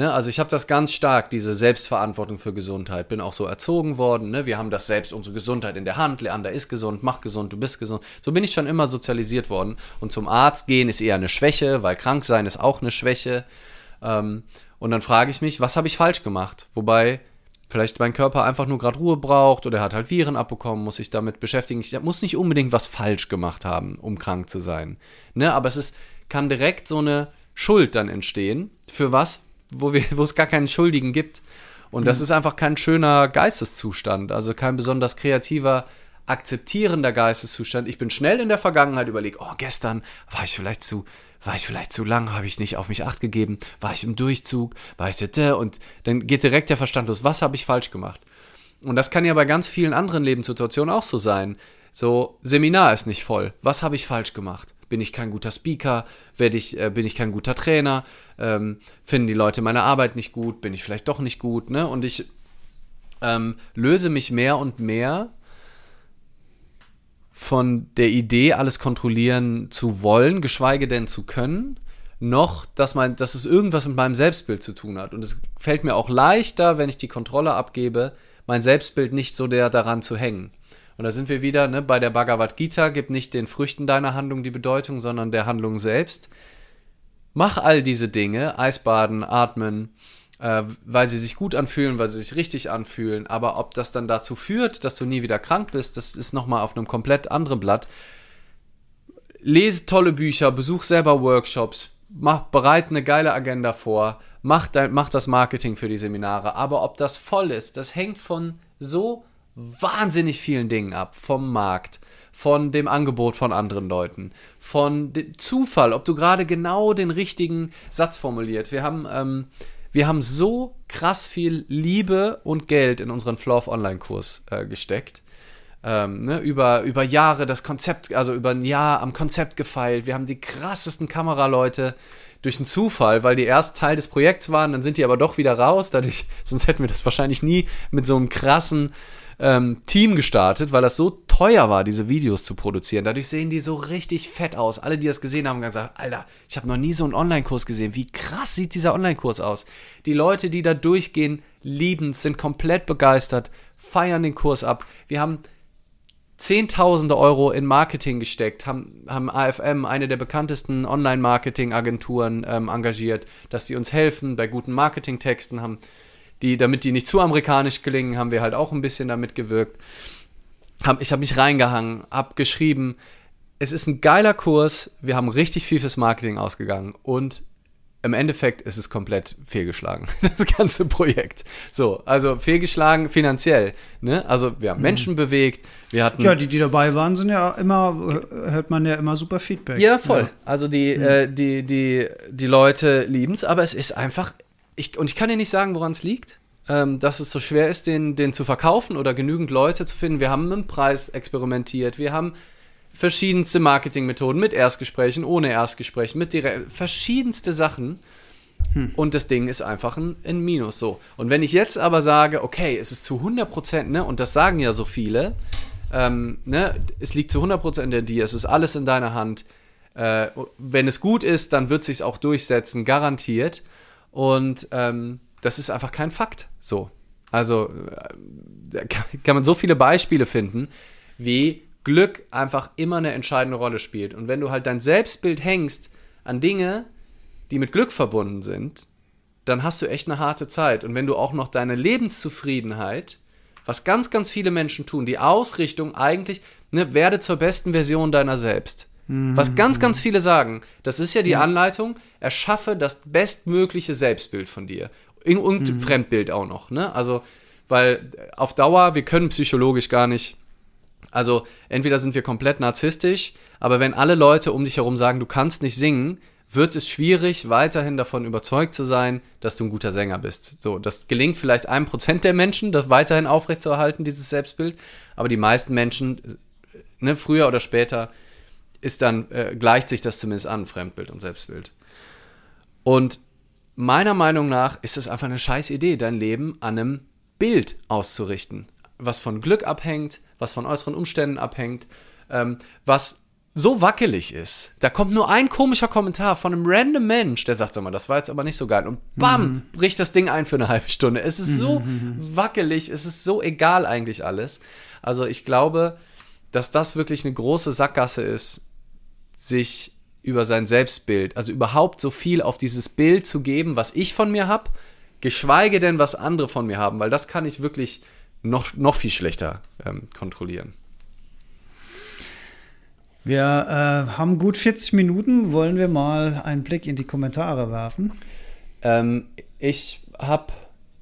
Ne, also ich habe das ganz stark, diese Selbstverantwortung für Gesundheit. Bin auch so erzogen worden. Ne? Wir haben das selbst, unsere Gesundheit in der Hand. Leander ist gesund, mach gesund, du bist gesund. So bin ich schon immer sozialisiert worden. Und zum Arzt gehen ist eher eine Schwäche, weil krank sein ist auch eine Schwäche. Ähm, und dann frage ich mich, was habe ich falsch gemacht? Wobei vielleicht mein Körper einfach nur gerade Ruhe braucht oder er hat halt Viren abbekommen, muss sich damit beschäftigen. Ich muss nicht unbedingt was falsch gemacht haben, um krank zu sein. Ne? Aber es ist, kann direkt so eine Schuld dann entstehen für was, wo, wir, wo es gar keinen Schuldigen gibt. Und das mhm. ist einfach kein schöner Geisteszustand, also kein besonders kreativer, akzeptierender Geisteszustand. Ich bin schnell in der Vergangenheit überlegt, oh, gestern war ich vielleicht zu, war ich vielleicht zu lang, habe ich nicht auf mich acht gegeben, war ich im Durchzug, war ich da, und dann geht direkt der Verstand los, was habe ich falsch gemacht? Und das kann ja bei ganz vielen anderen Lebenssituationen auch so sein. So, Seminar ist nicht voll. Was habe ich falsch gemacht? Bin ich kein guter Speaker? Werde ich, äh, bin ich kein guter Trainer? Ähm, finden die Leute meine Arbeit nicht gut? Bin ich vielleicht doch nicht gut? Ne? Und ich ähm, löse mich mehr und mehr von der Idee, alles kontrollieren zu wollen, geschweige denn zu können, noch, dass, mein, dass es irgendwas mit meinem Selbstbild zu tun hat. Und es fällt mir auch leichter, wenn ich die Kontrolle abgebe, mein Selbstbild nicht so der daran zu hängen. Und da sind wir wieder ne, bei der Bhagavad Gita, gib nicht den Früchten deiner Handlung die Bedeutung, sondern der Handlung selbst. Mach all diese Dinge, Eisbaden, Atmen, äh, weil sie sich gut anfühlen, weil sie sich richtig anfühlen. Aber ob das dann dazu führt, dass du nie wieder krank bist, das ist nochmal auf einem komplett anderen Blatt. Lese tolle Bücher, besuch selber Workshops, mach, bereit eine geile Agenda vor, mach, dein, mach das Marketing für die Seminare. Aber ob das voll ist, das hängt von so wahnsinnig vielen Dingen ab. Vom Markt, von dem Angebot von anderen Leuten, von dem Zufall, ob du gerade genau den richtigen Satz formuliert. Wir haben, ähm, wir haben so krass viel Liebe und Geld in unseren Flow of Online-Kurs äh, gesteckt. Ähm, ne, über, über Jahre das Konzept, also über ein Jahr am Konzept gefeilt. Wir haben die krassesten Kameraleute, durch einen Zufall, weil die erst Teil des Projekts waren, dann sind die aber doch wieder raus. Dadurch, sonst hätten wir das wahrscheinlich nie mit so einem krassen ähm, Team gestartet, weil das so teuer war, diese Videos zu produzieren. Dadurch sehen die so richtig fett aus. Alle, die das gesehen haben, haben gesagt, Alter, ich habe noch nie so einen Online-Kurs gesehen. Wie krass sieht dieser Online-Kurs aus? Die Leute, die da durchgehen, lieben, sind komplett begeistert, feiern den Kurs ab. Wir haben Zehntausende Euro in Marketing gesteckt, haben, haben AFM, eine der bekanntesten Online-Marketing-Agenturen, ähm, engagiert, dass sie uns helfen bei guten Marketing-Texten, haben die, damit die nicht zu amerikanisch gelingen, haben wir halt auch ein bisschen damit gewirkt. Hab, ich habe mich reingehangen, hab geschrieben. Es ist ein geiler Kurs, wir haben richtig viel fürs Marketing ausgegangen und im Endeffekt ist es komplett fehlgeschlagen, das ganze Projekt. So, also fehlgeschlagen finanziell. Ne? Also wir haben mhm. Menschen bewegt, wir hatten. Ja, die, die dabei waren, sind ja immer, hört man ja immer super Feedback. Ja, voll. Ja. Also die, mhm. äh, die, die, die Leute lieben es, aber es ist einfach, ich, und ich kann dir nicht sagen, woran es liegt. Ähm, dass es so schwer ist, den, den zu verkaufen oder genügend Leute zu finden. Wir haben mit dem Preis experimentiert, wir haben verschiedenste Marketingmethoden mit Erstgesprächen, ohne Erstgesprächen, mit direkt, verschiedenste Sachen. Hm. Und das Ding ist einfach ein, ein, Minus so. Und wenn ich jetzt aber sage, okay, es ist zu 100 Prozent, ne, und das sagen ja so viele, ähm, ne, es liegt zu 100 Prozent in dir, es ist alles in deiner Hand. Äh, wenn es gut ist, dann wird sich auch durchsetzen, garantiert. Und ähm, das ist einfach kein Fakt. So. Also äh, da kann man so viele Beispiele finden, wie Glück einfach immer eine entscheidende Rolle spielt. Und wenn du halt dein Selbstbild hängst an Dinge, die mit Glück verbunden sind, dann hast du echt eine harte Zeit. Und wenn du auch noch deine Lebenszufriedenheit, was ganz, ganz viele Menschen tun, die Ausrichtung eigentlich, ne, werde zur besten Version deiner selbst. Mhm. Was ganz, ganz viele sagen, das ist ja die ja. Anleitung, erschaffe das bestmögliche Selbstbild von dir. Und mhm. Fremdbild auch noch, ne? Also, weil auf Dauer, wir können psychologisch gar nicht also entweder sind wir komplett narzisstisch, aber wenn alle Leute um dich herum sagen, du kannst nicht singen, wird es schwierig, weiterhin davon überzeugt zu sein, dass du ein guter Sänger bist. So, das gelingt vielleicht einem Prozent der Menschen, das weiterhin aufrechtzuerhalten, dieses Selbstbild. Aber die meisten Menschen, ne, früher oder später, ist dann, äh, gleicht sich das zumindest an, Fremdbild und Selbstbild. Und meiner Meinung nach ist es einfach eine scheiß Idee, dein Leben an einem Bild auszurichten, was von Glück abhängt, was von äußeren Umständen abhängt, ähm, was so wackelig ist. Da kommt nur ein komischer Kommentar von einem random Mensch, der sagt, sag mal, das war jetzt aber nicht so geil. Und bam, mhm. bricht das Ding ein für eine halbe Stunde. Es ist so mhm. wackelig, es ist so egal eigentlich alles. Also ich glaube, dass das wirklich eine große Sackgasse ist, sich über sein Selbstbild, also überhaupt so viel auf dieses Bild zu geben, was ich von mir habe, geschweige denn, was andere von mir haben, weil das kann ich wirklich noch, noch viel schlechter ähm, kontrollieren. Wir äh, haben gut 40 Minuten. Wollen wir mal einen Blick in die Kommentare werfen? Ähm, ich habe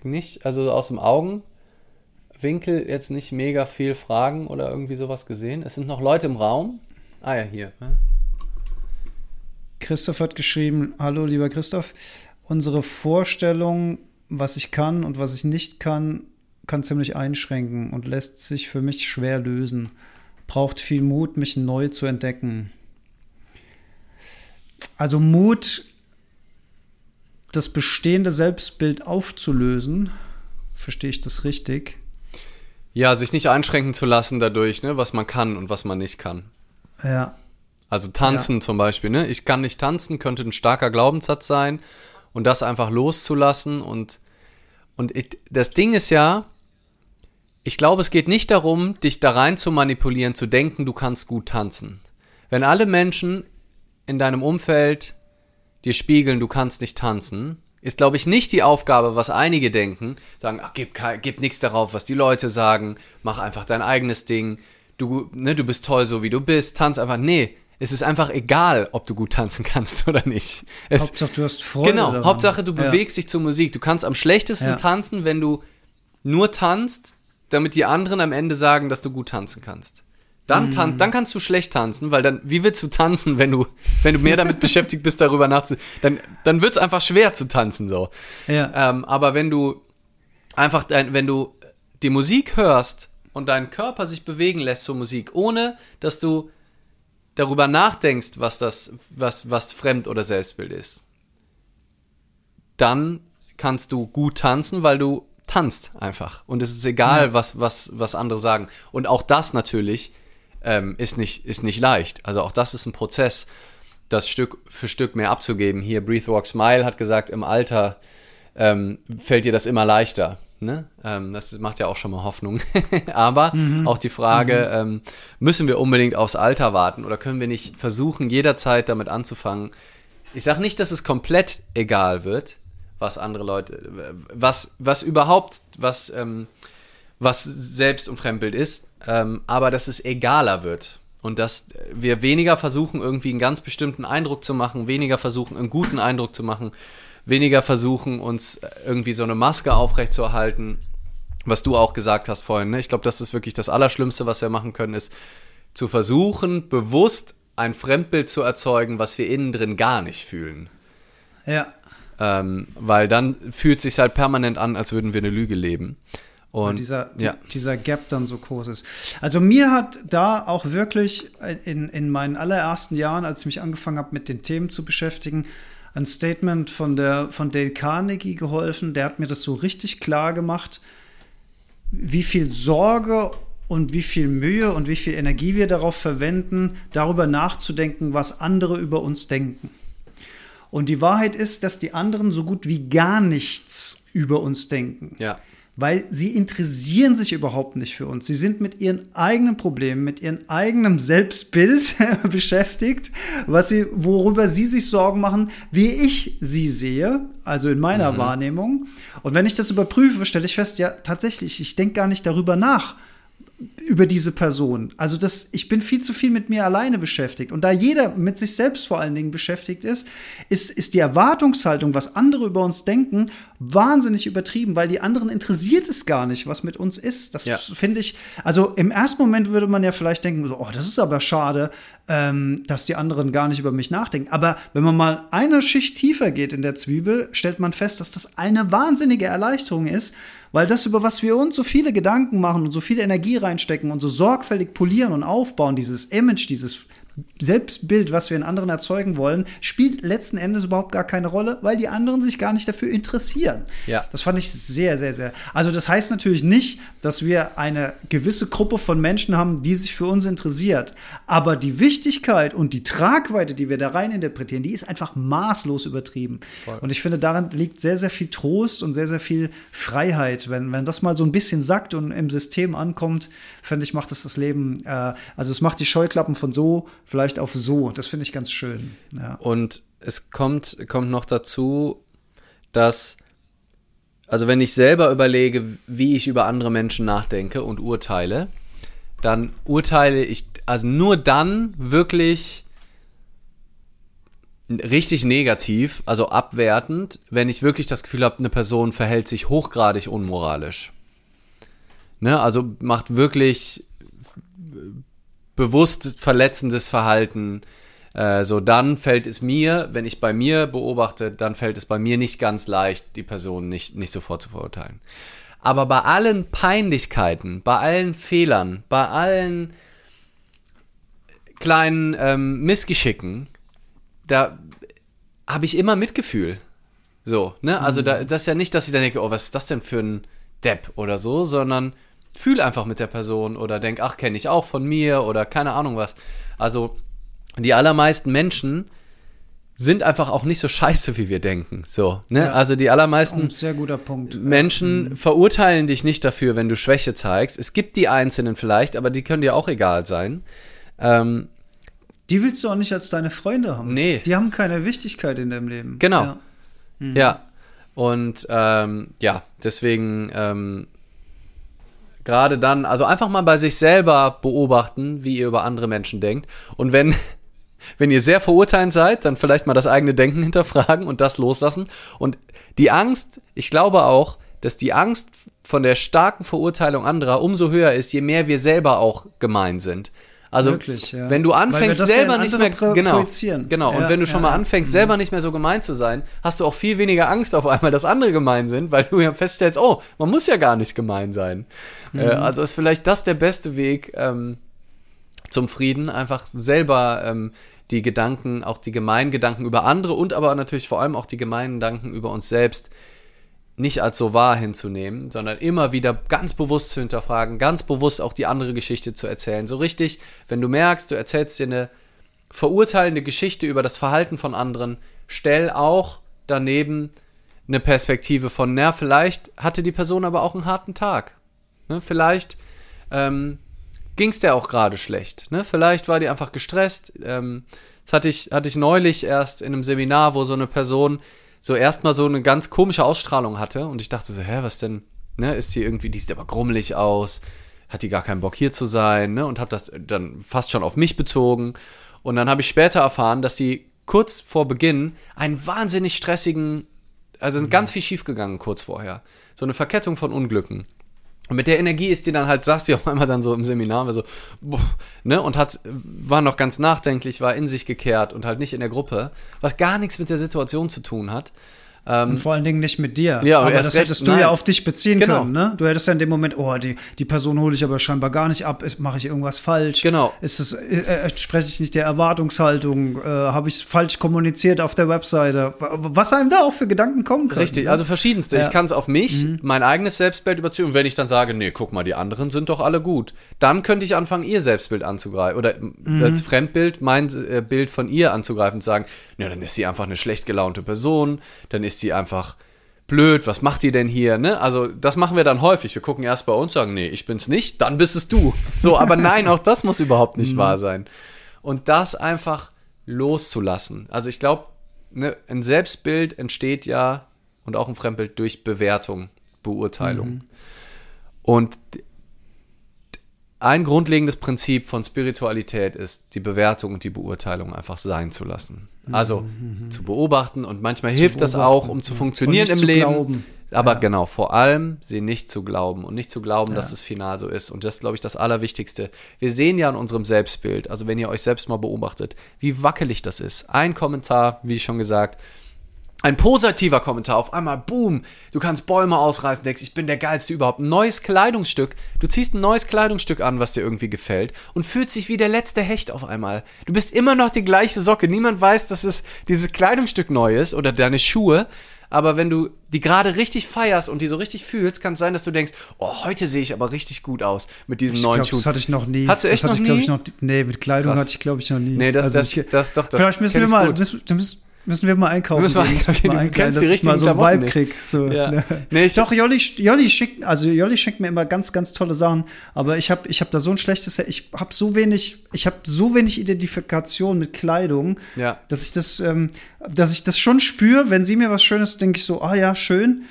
nicht, also aus dem Augenwinkel jetzt nicht mega viel Fragen oder irgendwie sowas gesehen. Es sind noch Leute im Raum. Ah ja, hier. Ne? Christoph hat geschrieben: Hallo, lieber Christoph. Unsere Vorstellung, was ich kann und was ich nicht kann, kann ziemlich einschränken und lässt sich für mich schwer lösen. Braucht viel Mut, mich neu zu entdecken. Also Mut, das bestehende Selbstbild aufzulösen. Verstehe ich das richtig? Ja, sich nicht einschränken zu lassen dadurch, ne, was man kann und was man nicht kann. Ja. Also tanzen ja. zum Beispiel, ne? Ich kann nicht tanzen, könnte ein starker Glaubenssatz sein und das einfach loszulassen und und das Ding ist ja, ich glaube, es geht nicht darum, dich da rein zu manipulieren, zu denken, du kannst gut tanzen. Wenn alle Menschen in deinem Umfeld dir spiegeln, du kannst nicht tanzen, ist, glaube ich, nicht die Aufgabe, was einige denken, sagen, ach, gib, gib nichts darauf, was die Leute sagen, mach einfach dein eigenes Ding, du, ne, du bist toll, so wie du bist, tanz einfach. Nee, es ist einfach egal, ob du gut tanzen kannst oder nicht. Es, Hauptsache, du hast Freude. Genau, daran. Hauptsache, du ja. bewegst dich zur Musik. Du kannst am schlechtesten ja. tanzen, wenn du nur tanzt, damit die anderen am Ende sagen, dass du gut tanzen kannst. Dann, tan dann kannst du schlecht tanzen, weil dann, wie willst du tanzen, wenn du, wenn du mehr damit beschäftigt bist, darüber nachzudenken? Dann, dann wird es einfach schwer zu tanzen, so. Ja. Ähm, aber wenn du einfach, dein, wenn du die Musik hörst und dein Körper sich bewegen lässt zur Musik, ohne dass du darüber nachdenkst, was das, was, was Fremd- oder Selbstbild ist, dann kannst du gut tanzen, weil du tanzt einfach. Und es ist egal, was, was, was andere sagen. Und auch das natürlich ähm, ist, nicht, ist nicht leicht. Also auch das ist ein Prozess, das Stück für Stück mehr abzugeben. Hier, Breathe Walk Smile hat gesagt, im Alter ähm, fällt dir das immer leichter. Ne? Ähm, das macht ja auch schon mal Hoffnung. Aber mhm. auch die Frage, mhm. ähm, müssen wir unbedingt aufs Alter warten oder können wir nicht versuchen, jederzeit damit anzufangen? Ich sage nicht, dass es komplett egal wird, was andere Leute, was, was überhaupt, was, ähm, was Selbst- und Fremdbild ist, ähm, aber dass es egaler wird. Und dass wir weniger versuchen, irgendwie einen ganz bestimmten Eindruck zu machen, weniger versuchen, einen guten Eindruck zu machen, weniger versuchen, uns irgendwie so eine Maske aufrechtzuerhalten, was du auch gesagt hast vorhin. Ne? Ich glaube, das ist wirklich das Allerschlimmste, was wir machen können, ist zu versuchen, bewusst ein Fremdbild zu erzeugen, was wir innen drin gar nicht fühlen. Ja. Ähm, weil dann fühlt es sich halt permanent an, als würden wir eine Lüge leben. Und, und dieser, ja. die, dieser Gap dann so groß ist. Also mir hat da auch wirklich in, in meinen allerersten Jahren, als ich mich angefangen habe, mit den Themen zu beschäftigen, ein Statement von, der, von Dale Carnegie geholfen. Der hat mir das so richtig klar gemacht, wie viel Sorge und wie viel Mühe und wie viel Energie wir darauf verwenden, darüber nachzudenken, was andere über uns denken. Und die Wahrheit ist, dass die anderen so gut wie gar nichts über uns denken. Ja weil sie interessieren sich überhaupt nicht für uns. Sie sind mit ihren eigenen Problemen, mit ihrem eigenen Selbstbild beschäftigt, was sie, worüber sie sich Sorgen machen, wie ich sie sehe, also in meiner mhm. Wahrnehmung. Und wenn ich das überprüfe, stelle ich fest, ja, tatsächlich, ich denke gar nicht darüber nach, über diese Person. Also das, ich bin viel zu viel mit mir alleine beschäftigt. Und da jeder mit sich selbst vor allen Dingen beschäftigt ist, ist, ist die Erwartungshaltung, was andere über uns denken, wahnsinnig übertrieben, weil die anderen interessiert es gar nicht, was mit uns ist. Das ja. finde ich, also im ersten Moment würde man ja vielleicht denken, so, oh, das ist aber schade, ähm, dass die anderen gar nicht über mich nachdenken. Aber wenn man mal eine Schicht tiefer geht in der Zwiebel, stellt man fest, dass das eine wahnsinnige Erleichterung ist, weil das, über was wir uns so viele Gedanken machen und so viel Energie reinstecken und so sorgfältig polieren und aufbauen, dieses Image, dieses Selbstbild, was wir in anderen erzeugen wollen, spielt letzten Endes überhaupt gar keine Rolle, weil die anderen sich gar nicht dafür interessieren. Ja. Das fand ich sehr, sehr, sehr. Also das heißt natürlich nicht, dass wir eine gewisse Gruppe von Menschen haben, die sich für uns interessiert. Aber die Wichtigkeit und die Tragweite, die wir da rein interpretieren, die ist einfach maßlos übertrieben. Voll. Und ich finde, daran liegt sehr, sehr viel Trost und sehr, sehr viel Freiheit. Wenn, wenn das mal so ein bisschen sackt und im System ankommt, finde ich, macht es das Leben, äh, also es macht die Scheuklappen von so vielleicht auf so. Das finde ich ganz schön. Ja. Und es kommt, kommt noch dazu, dass, also wenn ich selber überlege, wie ich über andere Menschen nachdenke und urteile, dann urteile ich, also nur dann wirklich richtig negativ, also abwertend, wenn ich wirklich das Gefühl habe, eine Person verhält sich hochgradig unmoralisch. Ne, also macht wirklich bewusst verletzendes Verhalten, äh, so dann fällt es mir, wenn ich bei mir beobachte, dann fällt es bei mir nicht ganz leicht, die Person nicht, nicht sofort zu verurteilen. Aber bei allen Peinlichkeiten, bei allen Fehlern, bei allen kleinen ähm, Missgeschicken, da habe ich immer Mitgefühl. So, ne? Also da, mhm. das ist ja nicht, dass ich dann denke, oh, was ist das denn für ein Depp oder so, sondern fühl einfach mit der Person oder denk, ach, kenne ich auch von mir oder keine Ahnung was. Also die allermeisten Menschen sind einfach auch nicht so scheiße, wie wir denken. So, ne? Ja, also die allermeisten. Menschen ja. verurteilen dich nicht dafür, wenn du Schwäche zeigst. Es gibt die Einzelnen vielleicht, aber die können dir auch egal sein. Ähm, die willst du auch nicht als deine Freunde haben. Nee. Die haben keine Wichtigkeit in deinem Leben. Genau. Ja. Mhm. ja. Und ähm, ja, deswegen ähm, Gerade dann, also einfach mal bei sich selber beobachten, wie ihr über andere Menschen denkt. Und wenn, wenn ihr sehr verurteilend seid, dann vielleicht mal das eigene Denken hinterfragen und das loslassen. Und die Angst, ich glaube auch, dass die Angst von der starken Verurteilung anderer umso höher ist, je mehr wir selber auch gemein sind. Also Wirklich, ja. wenn du anfängst selber ja nicht mehr genau, genau ja, und wenn du schon mal anfängst selber nicht mehr so gemein zu sein, hast du auch viel weniger Angst auf einmal, dass andere gemein sind, weil du ja feststellst, oh, man muss ja gar nicht gemein sein. Mhm. Äh, also ist vielleicht das der beste Weg, ähm, zum Frieden, einfach selber ähm, die Gedanken, auch die gemeinen Gedanken über andere und aber natürlich vor allem auch die gemeinen Gedanken über uns selbst nicht als so wahr hinzunehmen, sondern immer wieder ganz bewusst zu hinterfragen, ganz bewusst auch die andere Geschichte zu erzählen. So richtig, wenn du merkst, du erzählst dir eine verurteilende Geschichte über das Verhalten von anderen, stell auch daneben eine Perspektive von, na, vielleicht hatte die Person aber auch einen harten Tag. Ne? Vielleicht ähm, ging es der auch gerade schlecht. Ne? Vielleicht war die einfach gestresst. Ähm, das hatte ich, hatte ich neulich erst in einem Seminar, wo so eine Person so erstmal so eine ganz komische Ausstrahlung hatte und ich dachte so, hä, was denn? Ne, ist die irgendwie, die sieht aber grummelig aus, hat die gar keinen Bock hier zu sein, ne? Und habe das dann fast schon auf mich bezogen. Und dann habe ich später erfahren, dass sie kurz vor Beginn einen wahnsinnig stressigen, also mhm. ganz viel schiefgegangen kurz vorher. So eine Verkettung von Unglücken. Und mit der Energie ist die dann halt, saß sie auf einmal dann so im Seminar, war so, boah, ne, und hat, war noch ganz nachdenklich, war in sich gekehrt und halt nicht in der Gruppe, was gar nichts mit der Situation zu tun hat. Ähm, und vor allen Dingen nicht mit dir. Ja, aber das recht, hättest du nein. ja auf dich beziehen genau. können. Ne? Du hättest ja in dem Moment, oh, die, die Person hole ich aber scheinbar gar nicht ab. Mache ich irgendwas falsch? Genau. Ist es, äh, äh, spreche ich nicht der Erwartungshaltung? Äh, Habe ich falsch kommuniziert auf der Webseite? Was einem da auch für Gedanken kommen können. Richtig, ne? also verschiedenste. Ja. Ich kann es auf mich, mhm. mein eigenes Selbstbild überziehen. Und wenn ich dann sage, nee, guck mal, die anderen sind doch alle gut, dann könnte ich anfangen, ihr Selbstbild anzugreifen. Oder mhm. als Fremdbild mein äh, Bild von ihr anzugreifen und sagen, ja, dann ist sie einfach eine schlecht gelaunte Person, dann ist sie einfach blöd, was macht die denn hier, ne? Also, das machen wir dann häufig. Wir gucken erst bei uns, sagen, nee, ich bin's nicht, dann bist es du. So, aber nein, auch das muss überhaupt nicht mhm. wahr sein. Und das einfach loszulassen. Also, ich glaube, ne, ein Selbstbild entsteht ja und auch ein Fremdbild durch Bewertung, Beurteilung. Mhm. Und ein grundlegendes Prinzip von Spiritualität ist, die Bewertung und die Beurteilung einfach sein zu lassen. Also mhm. zu beobachten und manchmal zu hilft das auch, um zu funktionieren im Leben. Glauben. Aber ja. genau, vor allem sie nicht zu glauben und nicht zu glauben, ja. dass es final so ist. Und das ist, glaube ich, das Allerwichtigste. Wir sehen ja in unserem Selbstbild, also wenn ihr euch selbst mal beobachtet, wie wackelig das ist. Ein Kommentar, wie schon gesagt, ein positiver Kommentar, auf einmal, boom, du kannst Bäume ausreißen, denkst, ich bin der geilste überhaupt. Ein neues Kleidungsstück, du ziehst ein neues Kleidungsstück an, was dir irgendwie gefällt und fühlst dich wie der letzte Hecht auf einmal. Du bist immer noch die gleiche Socke, niemand weiß, dass es dieses Kleidungsstück neu ist oder deine Schuhe, aber wenn du die gerade richtig feierst und die so richtig fühlst, kann es sein, dass du denkst, oh, heute sehe ich aber richtig gut aus mit diesen ich neuen glaub, Schuhen. Das hatte ich noch nie. Hast du echt das noch nie? Ich, noch, nee, mit Kleidung Krass. hatte ich, glaube ich, noch nie. Nee, das, also das, ich, das, doch, das Vielleicht müssen wir mal, das, das, Müssen wir mal einkaufen. Müssen wir, gehen, okay, mal einkaufen, dass ich mal so einen Vibe krieg. So, ja. ne. nee, ich Doch, Jolli, Jolli schickt, also Jolli schenkt mir immer ganz, ganz tolle Sachen, aber ich habe ich hab da so ein schlechtes, ich habe so wenig, ich habe so wenig Identifikation mit Kleidung, ja. dass ich das, ähm, dass ich das schon spüre, wenn sie mir was Schönes, denke ich so, ah ja, schön.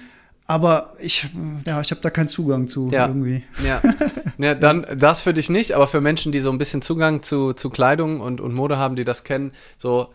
Aber ich, ja, ich habe da keinen Zugang zu ja. irgendwie. Ja. ja, dann das für dich nicht, aber für Menschen, die so ein bisschen Zugang zu, zu Kleidung und, und Mode haben, die das kennen, so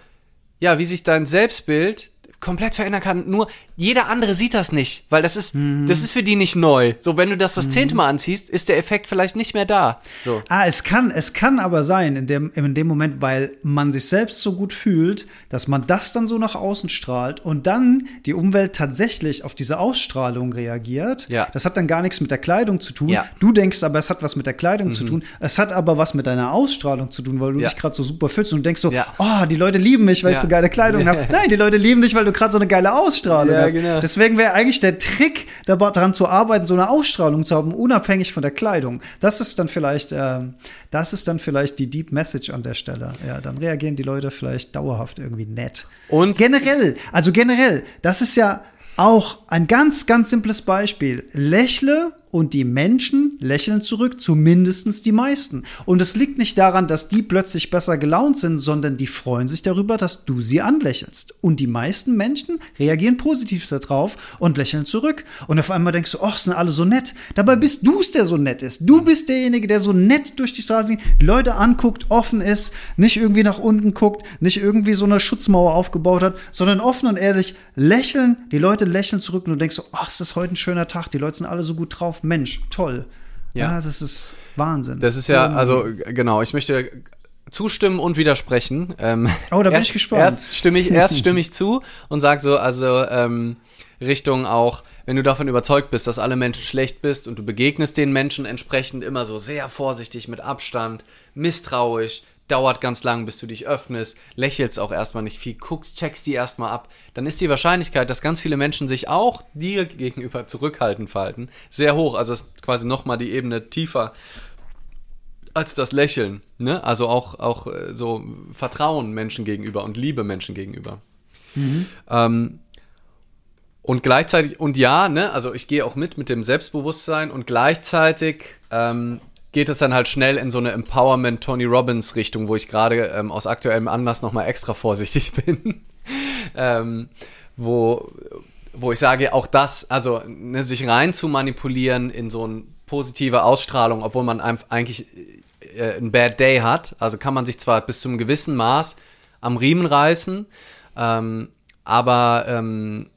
ja, wie sich dein Selbstbild komplett verändern kann. Nur jeder andere sieht das nicht, weil das ist, mhm. das ist für die nicht neu. So, wenn du das das zehnte Mal anziehst, ist der Effekt vielleicht nicht mehr da. So. Ah, es kann, es kann aber sein, in dem, in dem Moment, weil man sich selbst so gut fühlt, dass man das dann so nach außen strahlt und dann die Umwelt tatsächlich auf diese Ausstrahlung reagiert. Ja. Das hat dann gar nichts mit der Kleidung zu tun. Ja. Du denkst aber, es hat was mit der Kleidung mhm. zu tun. Es hat aber was mit deiner Ausstrahlung zu tun, weil du ja. dich gerade so super fühlst und denkst so, oh, die Leute lieben mich, weil ich so geile Kleidung habe. Nein, die Leute lieben dich, weil du gerade so eine geile Ausstrahlung hast. Genau. Deswegen wäre eigentlich der Trick, daran zu arbeiten, so eine Ausstrahlung zu haben, unabhängig von der Kleidung. Das ist dann vielleicht, äh, das ist dann vielleicht die Deep Message an der Stelle. Ja, dann reagieren die Leute vielleicht dauerhaft irgendwie nett. Und generell, also generell, das ist ja auch ein ganz, ganz simples Beispiel. Lächle und die Menschen lächeln zurück, zumindest die meisten. Und es liegt nicht daran, dass die plötzlich besser gelaunt sind, sondern die freuen sich darüber, dass du sie anlächelst. Und die meisten Menschen reagieren positiv darauf und lächeln zurück. Und auf einmal denkst du, ach, sind alle so nett. Dabei bist du es, der so nett ist. Du bist derjenige, der so nett durch die Straße geht, Leute anguckt, offen ist, nicht irgendwie nach unten guckt, nicht irgendwie so eine Schutzmauer aufgebaut hat, sondern offen und ehrlich lächeln. Die Leute lächeln zurück und du denkst so, ach, ist das heute ein schöner Tag. Die Leute sind alle so gut drauf Mensch, toll. Ja. ja, das ist Wahnsinn. Das ist ja, also genau, ich möchte zustimmen und widersprechen. Ähm, oh, da bin erst, ich gespannt. Erst stimme ich, erst stimme ich zu und sage so, also ähm, Richtung auch, wenn du davon überzeugt bist, dass alle Menschen schlecht bist und du begegnest den Menschen entsprechend immer so sehr vorsichtig, mit Abstand, misstrauisch, dauert ganz lang, bis du dich öffnest, lächelst auch erstmal nicht viel, guckst, checkst die erstmal ab, dann ist die Wahrscheinlichkeit, dass ganz viele Menschen sich auch dir gegenüber zurückhaltend verhalten, sehr hoch. Also das ist quasi nochmal die Ebene tiefer als das Lächeln. Ne? Also auch, auch äh, so Vertrauen Menschen gegenüber und Liebe Menschen gegenüber. Mhm. Ähm, und gleichzeitig, und ja, ne, also ich gehe auch mit mit dem Selbstbewusstsein und gleichzeitig ähm, geht es dann halt schnell in so eine Empowerment Tony Robbins Richtung, wo ich gerade ähm, aus aktuellem Anlass nochmal extra vorsichtig bin. ähm, wo, wo ich sage, auch das, also ne, sich rein zu manipulieren in so eine positive Ausstrahlung, obwohl man eigentlich äh, ein Bad Day hat, also kann man sich zwar bis zu einem gewissen Maß am Riemen reißen, ähm, aber ähm,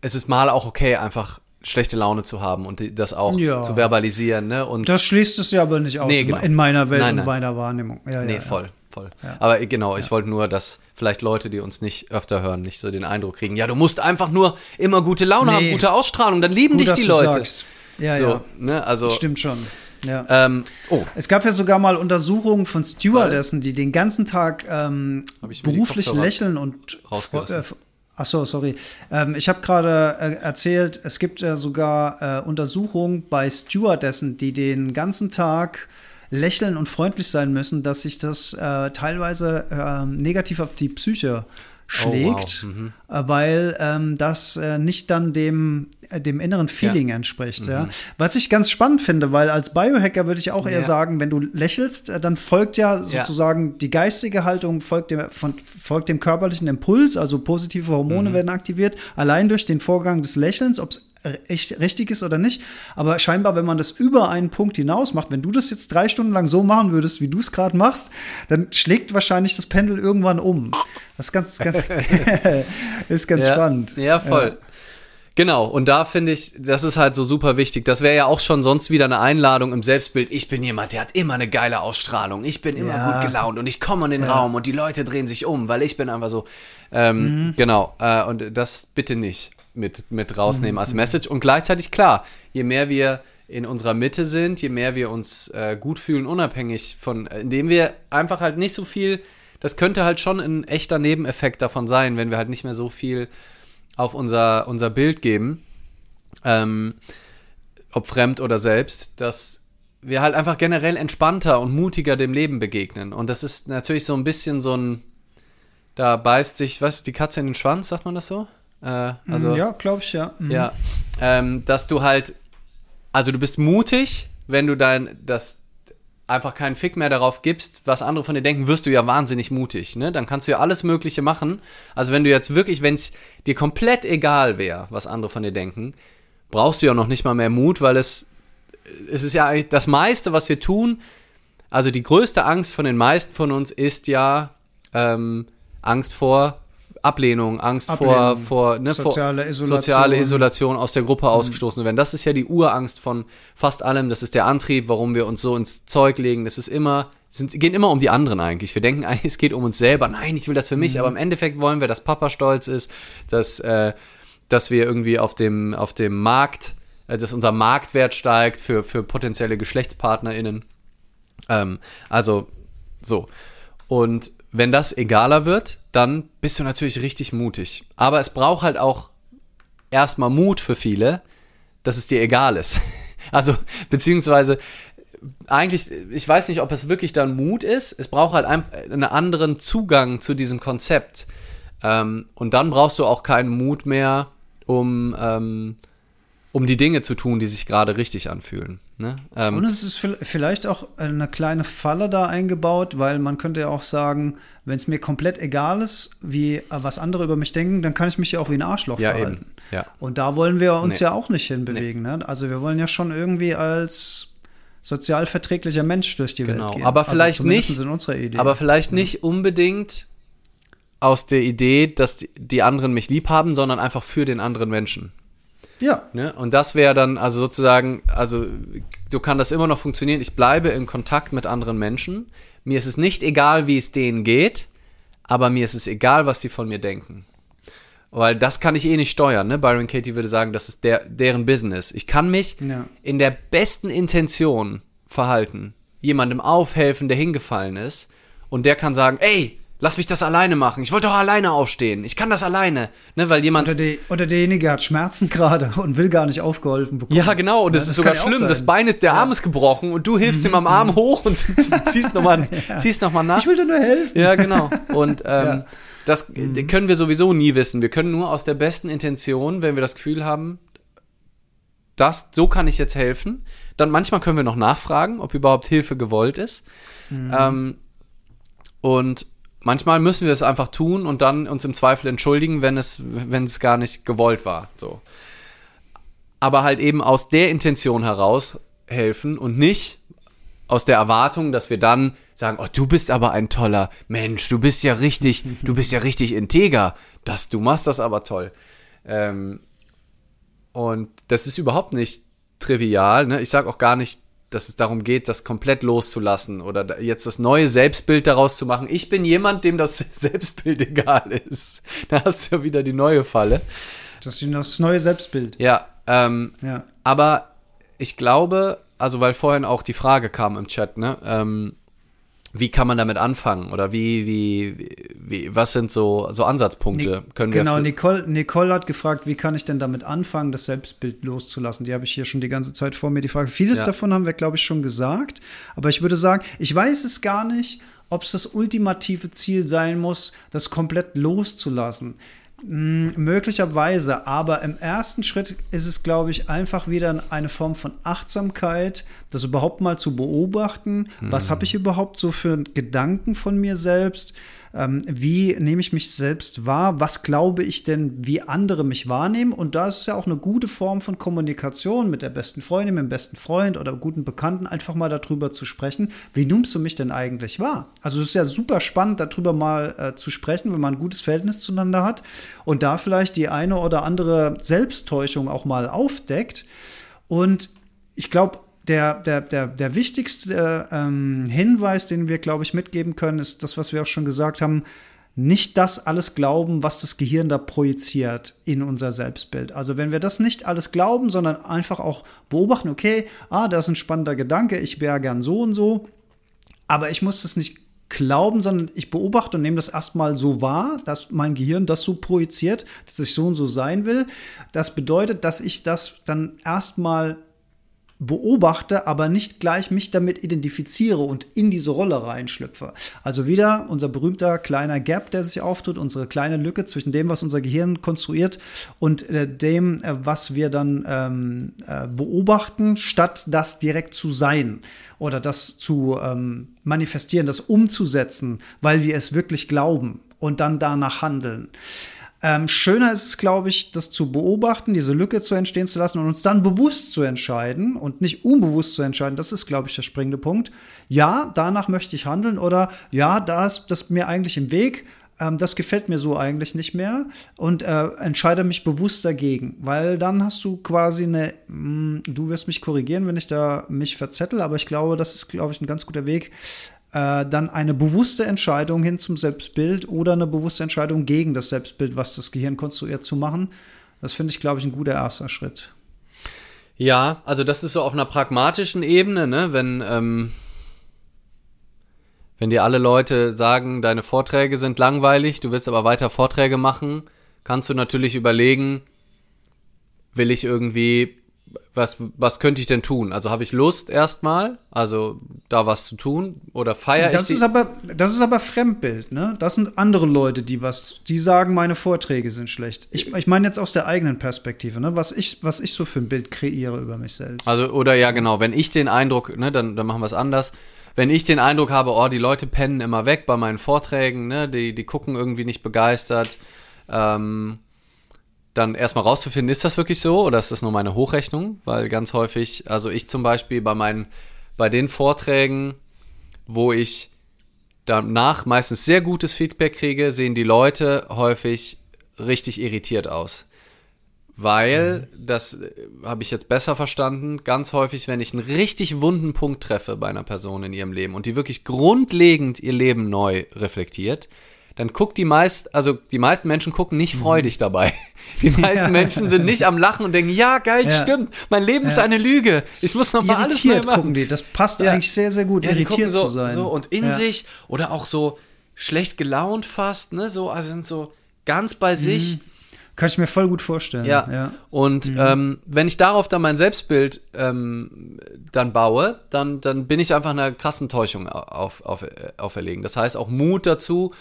es ist mal auch okay, einfach schlechte Laune zu haben und das auch ja. zu verbalisieren. Ne? Und das schließt es ja aber nicht aus nee, genau. in meiner Welt nein, nein. und meiner Wahrnehmung. Ja, nee, ja, voll, voll. Aber genau, ich wollte nur, dass vielleicht Leute, die uns nicht öfter hören, nicht so den Eindruck kriegen, ja, du musst einfach nur immer gute Laune nee. haben, gute Ausstrahlung, dann lieben Gut, dich die Leute. Sagst. Ja, so, ja. Ne? Also, Stimmt schon. Ja. Ähm, oh. Es gab ja sogar mal Untersuchungen von Stewardessen, die den ganzen Tag ähm, beruflich lächeln und äh, Ach so, sorry. Ähm, ich habe gerade äh, erzählt, es gibt ja sogar äh, Untersuchungen bei Stewardessen, die den ganzen Tag lächeln und freundlich sein müssen, dass sich das äh, teilweise ähm, negativ auf die Psyche schlägt, oh, wow. mhm. Äh, weil ähm, das äh, nicht dann dem, äh, dem inneren Feeling ja. entspricht. Mhm. Ja. Was ich ganz spannend finde, weil als Biohacker würde ich auch eher ja. sagen, wenn du lächelst, äh, dann folgt ja sozusagen die geistige Haltung, folgt dem, von, folgt dem körperlichen Impuls, also positive Hormone mhm. werden aktiviert, allein durch den Vorgang des Lächelns, ob es echt richtig ist oder nicht. Aber scheinbar, wenn man das über einen Punkt hinaus macht, wenn du das jetzt drei Stunden lang so machen würdest, wie du es gerade machst, dann schlägt wahrscheinlich das Pendel irgendwann um. Das ist ganz, ganz, ist ganz ja, spannend. Ja, voll. Ja. Genau, und da finde ich, das ist halt so super wichtig. Das wäre ja auch schon sonst wieder eine Einladung im Selbstbild. Ich bin jemand, der hat immer eine geile Ausstrahlung. Ich bin immer ja. gut gelaunt und ich komme in den ja. Raum und die Leute drehen sich um, weil ich bin einfach so. Ähm, mhm. Genau, äh, und das bitte nicht mit, mit rausnehmen als Message. Und gleichzeitig klar, je mehr wir in unserer Mitte sind, je mehr wir uns äh, gut fühlen, unabhängig von, indem wir einfach halt nicht so viel, das könnte halt schon ein echter Nebeneffekt davon sein, wenn wir halt nicht mehr so viel auf unser, unser Bild geben, ähm, ob fremd oder selbst, dass wir halt einfach generell entspannter und mutiger dem Leben begegnen. Und das ist natürlich so ein bisschen so ein, da beißt sich, was, die Katze in den Schwanz, sagt man das so? Äh, also, ja, glaube ich, ja. Mhm. Ja. Ähm, dass du halt, also du bist mutig, wenn du dein, das einfach keinen Fick mehr darauf gibst, was andere von dir denken, wirst du ja wahnsinnig mutig, ne? Dann kannst du ja alles Mögliche machen. Also wenn du jetzt wirklich, wenn es dir komplett egal wäre, was andere von dir denken, brauchst du ja noch nicht mal mehr Mut, weil es, es ist ja das meiste, was wir tun. Also die größte Angst von den meisten von uns ist ja ähm, Angst vor Ablehnung, Angst Ablehnung, vor, vor, ne, soziale, vor Isolation. soziale Isolation aus der Gruppe mhm. ausgestoßen werden. Das ist ja die Urangst von fast allem. Das ist der Antrieb, warum wir uns so ins Zeug legen. Das ist immer, sind, gehen immer um die anderen eigentlich. Wir denken eigentlich, es geht um uns selber. Nein, ich will das für mich. Mhm. Aber im Endeffekt wollen wir, dass Papa stolz ist, dass, äh, dass wir irgendwie auf dem, auf dem Markt, äh, dass unser Marktwert steigt für, für potenzielle GeschlechtspartnerInnen. Ähm, also, so. Und wenn das egaler wird, dann bist du natürlich richtig mutig. Aber es braucht halt auch erstmal Mut für viele, dass es dir egal ist. Also, beziehungsweise, eigentlich, ich weiß nicht, ob es wirklich dann Mut ist. Es braucht halt einen anderen Zugang zu diesem Konzept. Ähm, und dann brauchst du auch keinen Mut mehr, um ähm, um die Dinge zu tun, die sich gerade richtig anfühlen. Ne? Ähm, und es ist vielleicht auch eine kleine Falle da eingebaut, weil man könnte ja auch sagen, wenn es mir komplett egal ist, wie äh, was andere über mich denken, dann kann ich mich ja auch wie ein Arschloch ja, verhalten. Eben. Ja. Und da wollen wir uns nee. ja auch nicht hinbewegen. Nee. Ne? Also wir wollen ja schon irgendwie als sozial verträglicher Mensch durch die genau. Welt gehen. Aber also vielleicht also nicht. In unserer Idee. Aber vielleicht ja. nicht unbedingt aus der Idee, dass die anderen mich lieb haben, sondern einfach für den anderen Menschen. Ja. Ne? Und das wäre dann, also sozusagen, also so kann das immer noch funktionieren. Ich bleibe in Kontakt mit anderen Menschen. Mir ist es nicht egal, wie es denen geht, aber mir ist es egal, was sie von mir denken. Weil das kann ich eh nicht steuern, ne? Byron Katie würde sagen, das ist der, deren Business. Ich kann mich ja. in der besten Intention verhalten, jemandem aufhelfen, der hingefallen ist, und der kann sagen, ey, lass mich das alleine machen. Ich wollte doch alleine aufstehen. Ich kann das alleine. Ne, weil jemand. Oder, die, oder derjenige hat Schmerzen gerade und will gar nicht aufgeholfen bekommen. Ja, genau. Und das, ja, das ist sogar schlimm. Das Bein ist, der ja. Arm ist gebrochen und du hilfst ihm am Arm mhm. hoch und ziehst nochmal ja. noch nach. Ich will dir nur helfen. Ja, genau. Und ähm, ja. das mhm. können wir sowieso nie wissen. Wir können nur aus der besten Intention, wenn wir das Gefühl haben, das, so kann ich jetzt helfen. Dann manchmal können wir noch nachfragen, ob überhaupt Hilfe gewollt ist. Mhm. Ähm, und manchmal müssen wir es einfach tun und dann uns im Zweifel entschuldigen, wenn es, wenn es gar nicht gewollt war. So. Aber halt eben aus der Intention heraus helfen und nicht aus der Erwartung, dass wir dann sagen, oh, du bist aber ein toller Mensch, du bist ja richtig, du bist ja richtig integer, das, du machst das aber toll. Ähm, und das ist überhaupt nicht trivial. Ne? Ich sage auch gar nicht, dass es darum geht, das komplett loszulassen oder jetzt das neue Selbstbild daraus zu machen. Ich bin jemand, dem das Selbstbild egal ist. Da hast du ja wieder die neue Falle. Das ist das neue Selbstbild. Ja, ähm, ja. aber ich glaube, also weil vorhin auch die Frage kam im Chat, ne? Ähm, wie kann man damit anfangen oder wie, wie, wie was sind so, so Ansatzpunkte? Können genau, wir Nicole, Nicole hat gefragt, wie kann ich denn damit anfangen, das Selbstbild loszulassen? Die habe ich hier schon die ganze Zeit vor mir, die Frage. Vieles ja. davon haben wir, glaube ich, schon gesagt, aber ich würde sagen, ich weiß es gar nicht, ob es das ultimative Ziel sein muss, das komplett loszulassen. Hm, möglicherweise, aber im ersten Schritt ist es, glaube ich, einfach wieder eine Form von Achtsamkeit, das überhaupt mal zu beobachten. Was habe ich überhaupt so für Gedanken von mir selbst? Ähm, wie nehme ich mich selbst wahr, was glaube ich denn, wie andere mich wahrnehmen. Und da ist es ja auch eine gute Form von Kommunikation mit der besten Freundin, mit dem besten Freund oder guten Bekannten, einfach mal darüber zu sprechen, wie nimmst du mich denn eigentlich wahr? Also es ist ja super spannend, darüber mal äh, zu sprechen, wenn man ein gutes Verhältnis zueinander hat und da vielleicht die eine oder andere Selbsttäuschung auch mal aufdeckt. Und ich glaube, der, der, der, der wichtigste ähm, Hinweis, den wir, glaube ich, mitgeben können, ist das, was wir auch schon gesagt haben, nicht das alles glauben, was das Gehirn da projiziert in unser Selbstbild. Also wenn wir das nicht alles glauben, sondern einfach auch beobachten, okay, ah, das ist ein spannender Gedanke, ich wäre gern so und so, aber ich muss das nicht glauben, sondern ich beobachte und nehme das erstmal so wahr, dass mein Gehirn das so projiziert, dass ich so und so sein will. Das bedeutet, dass ich das dann erstmal beobachte, aber nicht gleich mich damit identifiziere und in diese Rolle reinschlüpfe. Also wieder unser berühmter kleiner Gap, der sich auftut, unsere kleine Lücke zwischen dem, was unser Gehirn konstruiert und äh, dem, äh, was wir dann ähm, äh, beobachten, statt das direkt zu sein oder das zu ähm, manifestieren, das umzusetzen, weil wir es wirklich glauben und dann danach handeln. Ähm, schöner ist es, glaube ich, das zu beobachten, diese Lücke zu entstehen zu lassen und uns dann bewusst zu entscheiden und nicht unbewusst zu entscheiden. Das ist, glaube ich, der springende Punkt. Ja, danach möchte ich handeln oder ja, da ist das mir eigentlich im Weg. Ähm, das gefällt mir so eigentlich nicht mehr und äh, entscheide mich bewusst dagegen, weil dann hast du quasi eine, mh, hm, du wirst mich korrigieren, wenn ich da mich verzettel, aber ich glaube, das ist, glaube ich, ein ganz guter Weg, äh, dann eine bewusste Entscheidung hin zum Selbstbild oder eine bewusste Entscheidung gegen das Selbstbild, was das Gehirn konstruiert, zu machen. Das finde ich, glaube ich, ein guter erster Schritt. Ja, also das ist so auf einer pragmatischen Ebene, ne? wenn, ähm, wenn dir alle Leute sagen, deine Vorträge sind langweilig, du willst aber weiter Vorträge machen, kannst du natürlich überlegen, will ich irgendwie was, was könnte ich denn tun? Also habe ich Lust erstmal, also da was zu tun oder feiere ich? Ist aber, das ist aber Fremdbild, ne? Das sind andere Leute, die was, die sagen, meine Vorträge sind schlecht. Ich, ich meine jetzt aus der eigenen Perspektive, ne? Was ich, was ich so für ein Bild kreiere über mich selbst. Also, oder ja, genau, wenn ich den Eindruck, ne, dann, dann machen wir es anders. Wenn ich den Eindruck habe, oh, die Leute pennen immer weg bei meinen Vorträgen, ne, die, die gucken irgendwie nicht begeistert, ähm, dann erstmal rauszufinden, ist das wirklich so oder ist das nur meine Hochrechnung? Weil ganz häufig, also ich zum Beispiel bei meinen, bei den Vorträgen, wo ich danach meistens sehr gutes Feedback kriege, sehen die Leute häufig richtig irritiert aus. Weil, mhm. das äh, habe ich jetzt besser verstanden, ganz häufig, wenn ich einen richtig wunden Punkt treffe bei einer Person in ihrem Leben und die wirklich grundlegend ihr Leben neu reflektiert, dann guckt die meist, also die meisten Menschen gucken nicht mhm. freudig dabei. Die meisten ja. Menschen sind nicht am Lachen und denken, ja, geil, ja. stimmt, mein Leben ja. ist eine Lüge. Ich muss noch mal alles neu machen. gucken die. Das passt eigentlich sehr, sehr gut, irritiert so, zu sein. So und in sich oder auch so schlecht gelaunt fast, ne, so, also sind so ganz bei mhm. sich. Kann ich mir voll gut vorstellen. Ja. ja. Und mhm. ähm, wenn ich darauf dann mein Selbstbild ähm, dann baue, dann, dann bin ich einfach einer krassen Täuschung auf, auf, äh, auferlegen. Das heißt auch Mut dazu,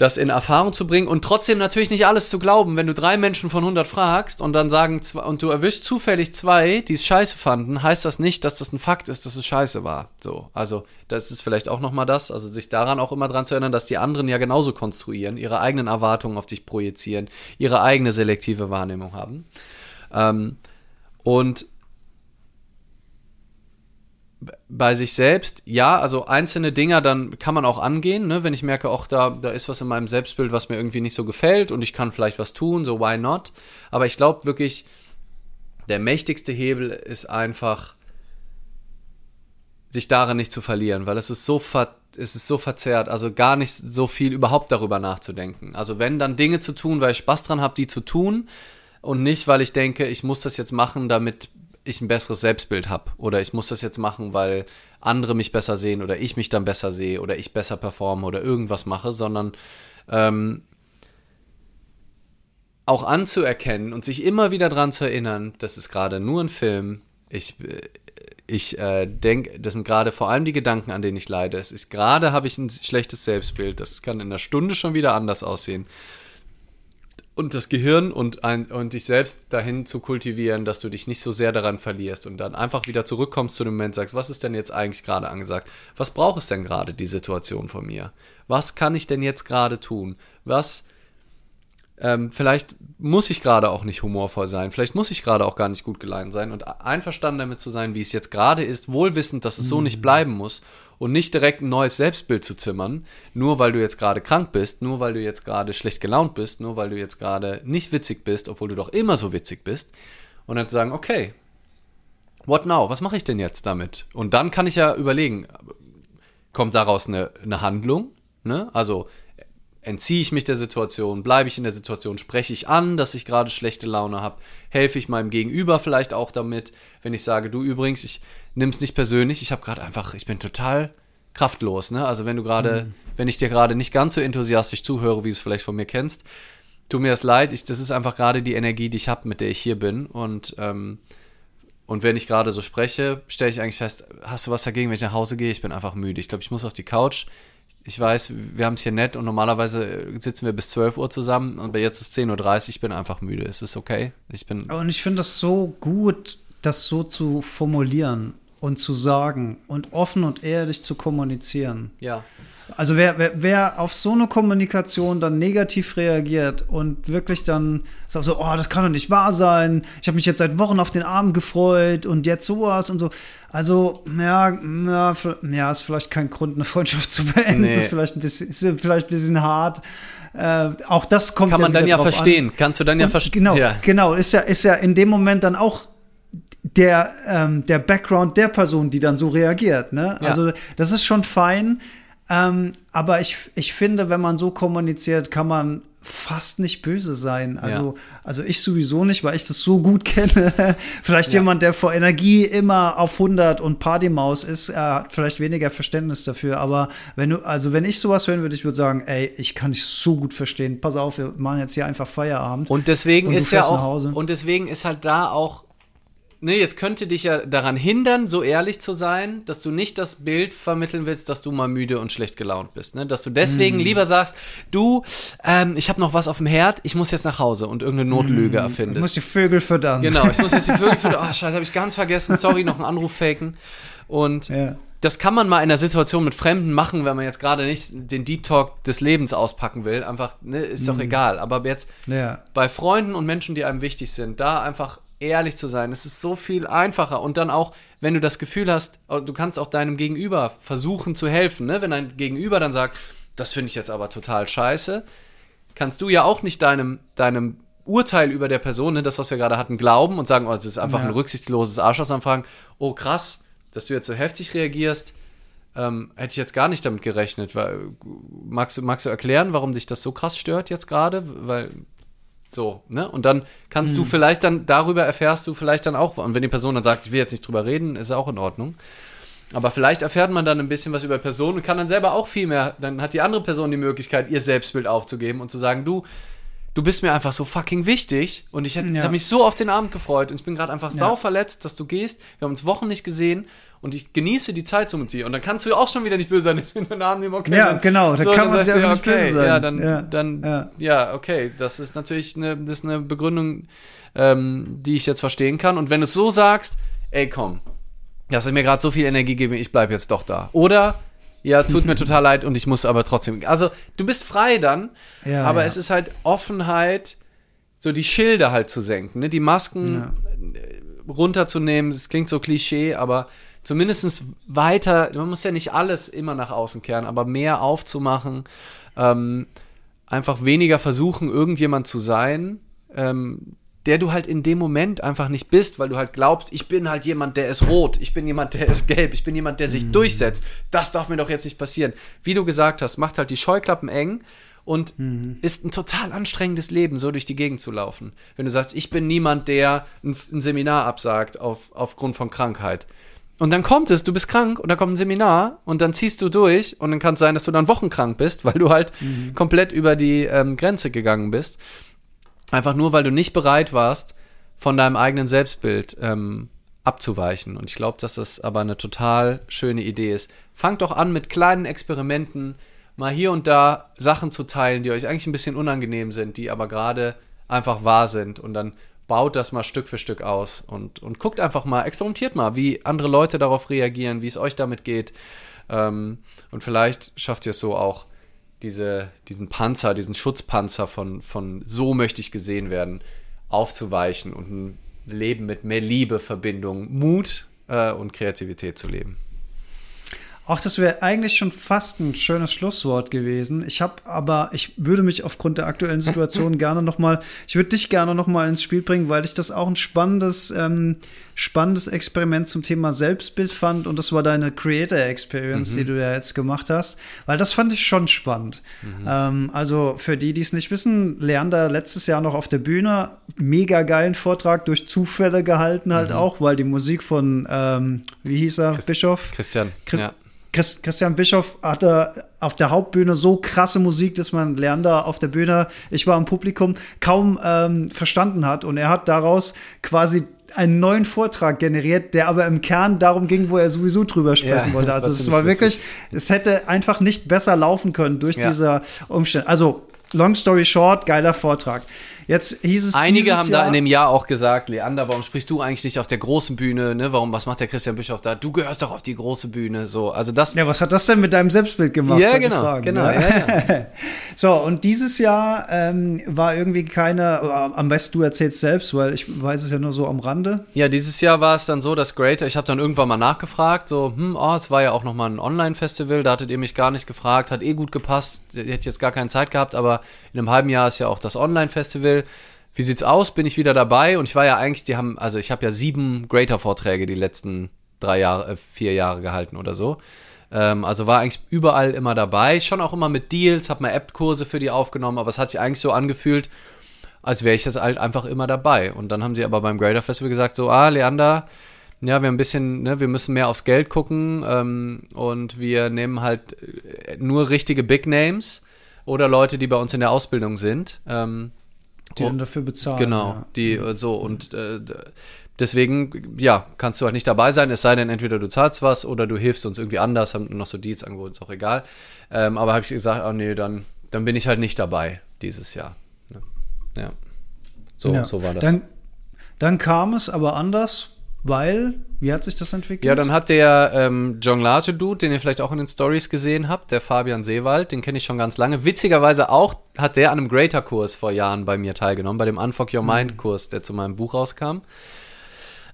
das in Erfahrung zu bringen und trotzdem natürlich nicht alles zu glauben. Wenn du drei Menschen von 100 fragst und dann sagen zwei, und du erwischst zufällig zwei, die es scheiße fanden, heißt das nicht, dass das ein Fakt ist, dass es scheiße war. So, also das ist vielleicht auch noch mal das, also sich daran auch immer dran zu erinnern, dass die anderen ja genauso konstruieren, ihre eigenen Erwartungen auf dich projizieren, ihre eigene selektive Wahrnehmung haben. Ähm, und bei sich selbst, ja, also einzelne Dinger, dann kann man auch angehen, ne? wenn ich merke, auch da, da ist was in meinem Selbstbild, was mir irgendwie nicht so gefällt und ich kann vielleicht was tun, so why not? Aber ich glaube wirklich, der mächtigste Hebel ist einfach, sich darin nicht zu verlieren, weil es ist so ver es ist so verzerrt, also gar nicht so viel überhaupt darüber nachzudenken. Also wenn dann Dinge zu tun, weil ich Spaß dran habe, die zu tun und nicht, weil ich denke, ich muss das jetzt machen, damit ich ein besseres Selbstbild habe oder ich muss das jetzt machen, weil andere mich besser sehen oder ich mich dann besser sehe oder ich besser performe oder irgendwas mache, sondern ähm, auch anzuerkennen und sich immer wieder daran zu erinnern, das ist gerade nur ein Film. Ich, ich äh, denke, das sind gerade vor allem die Gedanken, an denen ich leide. Es ist gerade habe ich ein schlechtes Selbstbild. Das kann in einer Stunde schon wieder anders aussehen und das Gehirn und, ein, und dich selbst dahin zu kultivieren, dass du dich nicht so sehr daran verlierst und dann einfach wieder zurückkommst zu dem Moment, sagst, was ist denn jetzt eigentlich gerade angesagt? Was braucht es denn gerade, die Situation von mir? Was kann ich denn jetzt gerade tun? Was, ähm, vielleicht muss ich gerade auch nicht humorvoll sein, vielleicht muss ich gerade auch gar nicht gut geleitet sein und einverstanden damit zu sein, wie es jetzt gerade ist, wohlwissend, dass es so nicht mhm. bleiben muss und nicht direkt ein neues Selbstbild zu zimmern, nur weil du jetzt gerade krank bist, nur weil du jetzt gerade schlecht gelaunt bist, nur weil du jetzt gerade nicht witzig bist, obwohl du doch immer so witzig bist. Und dann zu sagen, okay, what now? Was mache ich denn jetzt damit? Und dann kann ich ja überlegen, kommt daraus eine, eine Handlung? Ne? Also entziehe ich mich der Situation, bleibe ich in der Situation, spreche ich an, dass ich gerade schlechte Laune habe, helfe ich meinem Gegenüber vielleicht auch damit, wenn ich sage, du übrigens, ich nehme es nicht persönlich, ich habe gerade einfach, ich bin total kraftlos, ne? Also wenn du gerade, mhm. wenn ich dir gerade nicht ganz so enthusiastisch zuhöre, wie du es vielleicht von mir kennst, tu mir das leid, ich, das ist einfach gerade die Energie, die ich habe, mit der ich hier bin und ähm, und wenn ich gerade so spreche, stelle ich eigentlich fest, hast du was dagegen, wenn ich nach Hause gehe? Ich bin einfach müde. Ich glaube, ich muss auf die Couch ich weiß, wir haben es hier nett und normalerweise sitzen wir bis 12 Uhr zusammen und jetzt ist 10.30 Uhr, ich bin einfach müde. Ist es okay? Ich bin. Und ich finde das so gut, das so zu formulieren und zu sagen und offen und ehrlich zu kommunizieren. Ja. Also wer, wer, wer auf so eine Kommunikation dann negativ reagiert und wirklich dann sagt so, oh, das kann doch nicht wahr sein, ich habe mich jetzt seit Wochen auf den Abend gefreut und jetzt sowas und so. Also, ja, ja, ja, ist vielleicht kein Grund, eine Freundschaft zu beenden. Nee. Ist vielleicht ein bisschen, ist vielleicht ein bisschen hart. Äh, auch das kommt Kann man dann ja verstehen. An. Kannst du dann ja verstehen. Genau, ja. genau. Ist ja, ist ja in dem Moment dann auch der, ähm, der Background der Person, die dann so reagiert. Ne? Ja. Also, das ist schon fein. Ähm, aber ich, ich finde, wenn man so kommuniziert, kann man fast nicht böse sein. Also, ja. also ich sowieso nicht, weil ich das so gut kenne. vielleicht ja. jemand, der vor Energie immer auf 100 und Partymaus ist, äh, hat vielleicht weniger Verständnis dafür. Aber wenn du, also wenn ich sowas hören würde, ich würde sagen, ey, ich kann dich so gut verstehen. Pass auf, wir machen jetzt hier einfach Feierabend. Und deswegen und ist ja auch, und deswegen ist halt da auch ne, jetzt könnte dich ja daran hindern, so ehrlich zu sein, dass du nicht das Bild vermitteln willst, dass du mal müde und schlecht gelaunt bist. Ne? Dass du deswegen mm. lieber sagst, du, ähm, ich habe noch was auf dem Herd, ich muss jetzt nach Hause und irgendeine Notlüge mm. erfindest. Ich muss die Vögel füttern. Genau, ich muss jetzt die Vögel füttern. Oh, scheiße, habe ich ganz vergessen. Sorry, noch einen Anruf faken. Und ja. das kann man mal in einer Situation mit Fremden machen, wenn man jetzt gerade nicht den Deep Talk des Lebens auspacken will. Einfach, ne, ist doch mm. egal. Aber jetzt ja. bei Freunden und Menschen, die einem wichtig sind, da einfach ehrlich zu sein. Es ist so viel einfacher. Und dann auch, wenn du das Gefühl hast, oh, du kannst auch deinem Gegenüber versuchen zu helfen. Ne? Wenn dein Gegenüber dann sagt, das finde ich jetzt aber total scheiße, kannst du ja auch nicht deinem, deinem Urteil über der Person, ne, das, was wir gerade hatten, glauben und sagen, oh, das ist einfach ja. ein rücksichtsloses Arschloch, sondern fragen, oh krass, dass du jetzt so heftig reagierst, ähm, hätte ich jetzt gar nicht damit gerechnet. Weil, magst, du, magst du erklären, warum dich das so krass stört jetzt gerade? Weil so, ne? Und dann kannst mhm. du vielleicht dann, darüber erfährst du vielleicht dann auch, und wenn die Person dann sagt, ich will jetzt nicht drüber reden, ist auch in Ordnung. Aber vielleicht erfährt man dann ein bisschen was über Personen und kann dann selber auch viel mehr, dann hat die andere Person die Möglichkeit, ihr Selbstbild aufzugeben und zu sagen, du, du bist mir einfach so fucking wichtig und ich, ja. habe mich so auf den Abend gefreut und ich bin gerade einfach ja. sau verletzt, dass du gehst. Wir haben uns Wochen nicht gesehen und ich genieße die Zeit so mit dir. Und dann kannst du auch schon wieder nicht böse sein, dass wir den Abend nehmen. Okay, ja, dann, genau, da so, kann man sich ja nicht okay, böse sein. Ja, dann, ja. dann ja. ja. okay, das ist natürlich eine, das ist eine Begründung, ähm, die ich jetzt verstehen kann. Und wenn du es so sagst, ey, komm, das hat mir gerade so viel Energie gegeben, ich bleibe jetzt doch da. Oder ja, tut mir total leid und ich muss aber trotzdem. Also, du bist frei dann, ja, aber es ist halt Offenheit, so die Schilder halt zu senken, ne? die Masken ja. runterzunehmen. Das klingt so Klischee, aber zumindest weiter, man muss ja nicht alles immer nach außen kehren, aber mehr aufzumachen, ähm, einfach weniger versuchen, irgendjemand zu sein, ähm, der du halt in dem Moment einfach nicht bist, weil du halt glaubst, ich bin halt jemand, der ist rot, ich bin jemand, der ist gelb, ich bin jemand, der sich mhm. durchsetzt. Das darf mir doch jetzt nicht passieren. Wie du gesagt hast, macht halt die Scheuklappen eng und mhm. ist ein total anstrengendes Leben, so durch die Gegend zu laufen. Wenn du sagst, ich bin niemand, der ein, ein Seminar absagt auf, aufgrund von Krankheit. Und dann kommt es, du bist krank und dann kommt ein Seminar und dann ziehst du durch und dann kann es sein, dass du dann wochenkrank bist, weil du halt mhm. komplett über die ähm, Grenze gegangen bist. Einfach nur, weil du nicht bereit warst, von deinem eigenen Selbstbild ähm, abzuweichen. Und ich glaube, dass das aber eine total schöne Idee ist. Fangt doch an mit kleinen Experimenten, mal hier und da Sachen zu teilen, die euch eigentlich ein bisschen unangenehm sind, die aber gerade einfach wahr sind. Und dann baut das mal Stück für Stück aus und, und guckt einfach mal, experimentiert mal, wie andere Leute darauf reagieren, wie es euch damit geht. Ähm, und vielleicht schafft ihr es so auch, diese, diesen Panzer, diesen Schutzpanzer von, von so möchte ich gesehen werden, aufzuweichen und ein Leben mit mehr Liebe, Verbindung, Mut äh, und Kreativität zu leben. Auch das wäre eigentlich schon fast ein schönes Schlusswort gewesen. Ich habe aber, ich würde mich aufgrund der aktuellen Situation gerne noch mal, ich würde dich gerne noch mal ins Spiel bringen, weil ich das auch ein spannendes, ähm, spannendes Experiment zum Thema Selbstbild fand und das war deine Creator Experience, mhm. die du ja jetzt gemacht hast, weil das fand ich schon spannend. Mhm. Ähm, also für die, die es nicht wissen, Leander letztes Jahr noch auf der Bühne, mega geilen Vortrag durch Zufälle gehalten halt mhm. auch, weil die Musik von, ähm, wie hieß er, Christ Bischof? Christian, Christ ja. Christian Bischoff hatte auf der Hauptbühne so krasse Musik, dass man Leander auf der Bühne, ich war im Publikum, kaum ähm, verstanden hat. Und er hat daraus quasi einen neuen Vortrag generiert, der aber im Kern darum ging, wo er sowieso drüber sprechen ja, wollte. Also es war wirklich, es hätte einfach nicht besser laufen können durch ja. diese Umstände. Also long story short, geiler Vortrag. Jetzt hieß es Einige haben Jahr, da in dem Jahr auch gesagt, Leander, warum sprichst du eigentlich nicht auf der großen Bühne? Ne? Warum, was macht der Christian Bischof da? Du gehörst doch auf die große Bühne. So, also das. Ja, was hat das denn mit deinem Selbstbild gemacht? Ja, genau, fragen, genau. Ja? Ja, so, und dieses Jahr ähm, war irgendwie keine, am besten du erzählst selbst, weil ich weiß es ja nur so am Rande. Ja, dieses Jahr war es dann so, dass Greater, ich habe dann irgendwann mal nachgefragt, so, hm, oh, es war ja auch nochmal ein Online-Festival, da hattet ihr mich gar nicht gefragt, hat eh gut gepasst, hätte jetzt gar keine Zeit gehabt, aber in einem halben Jahr ist ja auch das Online-Festival wie sieht's aus? Bin ich wieder dabei? Und ich war ja eigentlich, die haben, also ich habe ja sieben Greater-Vorträge die letzten drei Jahre, äh, vier Jahre gehalten oder so. Ähm, also war eigentlich überall immer dabei, schon auch immer mit Deals, habe mal App-Kurse für die aufgenommen, aber es hat sich eigentlich so angefühlt, als wäre ich jetzt halt einfach immer dabei. Und dann haben sie aber beim Greater Festival gesagt, so, ah, Leander, ja, wir ein bisschen, ne, wir müssen mehr aufs Geld gucken ähm, und wir nehmen halt äh, nur richtige Big Names oder Leute, die bei uns in der Ausbildung sind. Ähm, die dann dafür bezahlen. Genau, ja. die äh, so und äh, deswegen, ja, kannst du halt nicht dabei sein, es sei denn, entweder du zahlst was oder du hilfst uns irgendwie anders, haben noch so Deals angeboten, ist auch egal. Ähm, aber habe ich gesagt, oh nee, dann, dann bin ich halt nicht dabei dieses Jahr. Ja. So, ja. so war das. Dann, dann kam es aber anders, weil wie hat sich das entwickelt? Ja, dann hat der ähm, Jonglage-Dude, den ihr vielleicht auch in den Stories gesehen habt, der Fabian Seewald, den kenne ich schon ganz lange. Witzigerweise auch hat der an einem Greater-Kurs vor Jahren bei mir teilgenommen, bei dem Unfuck Your Mind-Kurs, der zu meinem Buch rauskam.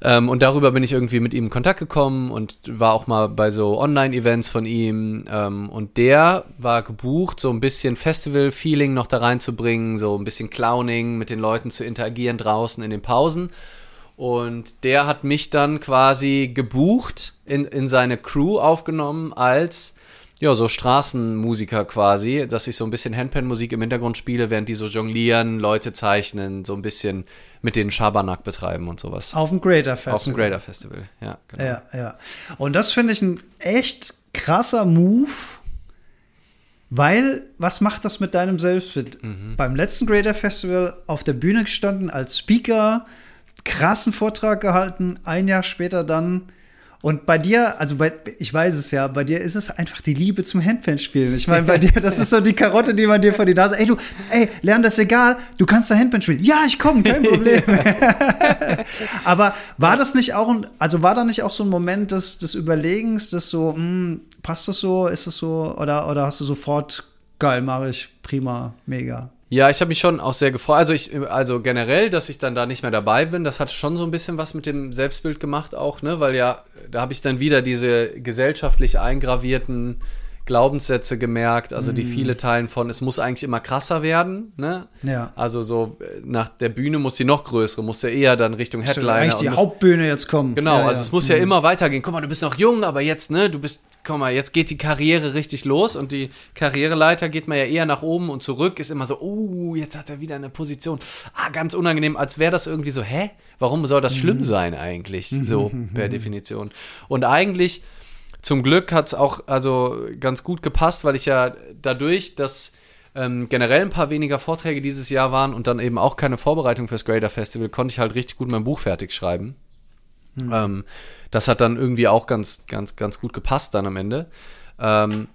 Ähm, und darüber bin ich irgendwie mit ihm in Kontakt gekommen und war auch mal bei so Online-Events von ihm. Ähm, und der war gebucht, so ein bisschen Festival-Feeling noch da reinzubringen, so ein bisschen Clowning, mit den Leuten zu interagieren draußen in den Pausen. Und der hat mich dann quasi gebucht, in, in seine Crew aufgenommen als ja, so Straßenmusiker quasi, dass ich so ein bisschen Handpan-Musik im Hintergrund spiele, während die so jonglieren, Leute zeichnen, so ein bisschen mit den Schabernack betreiben und sowas. Auf dem Greater Festival. Auf dem Greater Festival, ja. Genau. Ja, ja. Und das finde ich ein echt krasser Move, weil was macht das mit deinem Selbstbild? Mhm. Beim letzten Greater Festival auf der Bühne gestanden als Speaker, krassen Vortrag gehalten, ein Jahr später dann und bei dir, also bei, ich weiß es ja, bei dir ist es einfach die Liebe zum Handpan-Spielen. Ich meine, bei dir, das ist so die Karotte, die man dir vor die Nase, ey du, ey, lern das egal, du kannst da Handpan spielen. Ja, ich komme, kein Problem. Aber war das nicht auch, ein, also war da nicht auch so ein Moment des, des Überlegens, des so, mh, hm, passt das so, ist das so, oder, oder hast du sofort, geil, mache ich, prima, mega? Ja, ich habe mich schon auch sehr gefreut. Also ich, also generell, dass ich dann da nicht mehr dabei bin, das hat schon so ein bisschen was mit dem Selbstbild gemacht auch, ne? Weil ja, da habe ich dann wieder diese gesellschaftlich eingravierten Glaubenssätze gemerkt, also die mhm. viele teilen von, es muss eigentlich immer krasser werden, ne? Ja. Also so nach der Bühne muss die noch größere, muss ja eher dann Richtung Headliner. Eigentlich die Hauptbühne jetzt kommen. Genau, ja, also ja. es muss ja mhm. immer weitergehen. Guck mal, du bist noch jung, aber jetzt, ne, du bist, guck mal, jetzt geht die Karriere richtig los und die Karriereleiter geht man ja eher nach oben und zurück, ist immer so, oh, jetzt hat er wieder eine Position. Ah, ganz unangenehm, als wäre das irgendwie so, hä? Warum soll das schlimm mhm. sein eigentlich? So per Definition. Und eigentlich zum Glück hat es auch also ganz gut gepasst, weil ich ja dadurch, dass ähm, generell ein paar weniger Vorträge dieses Jahr waren und dann eben auch keine Vorbereitung fürs Grader Festival, konnte ich halt richtig gut mein Buch fertig schreiben. Mhm. Ähm, das hat dann irgendwie auch ganz, ganz, ganz gut gepasst dann am Ende. Ähm,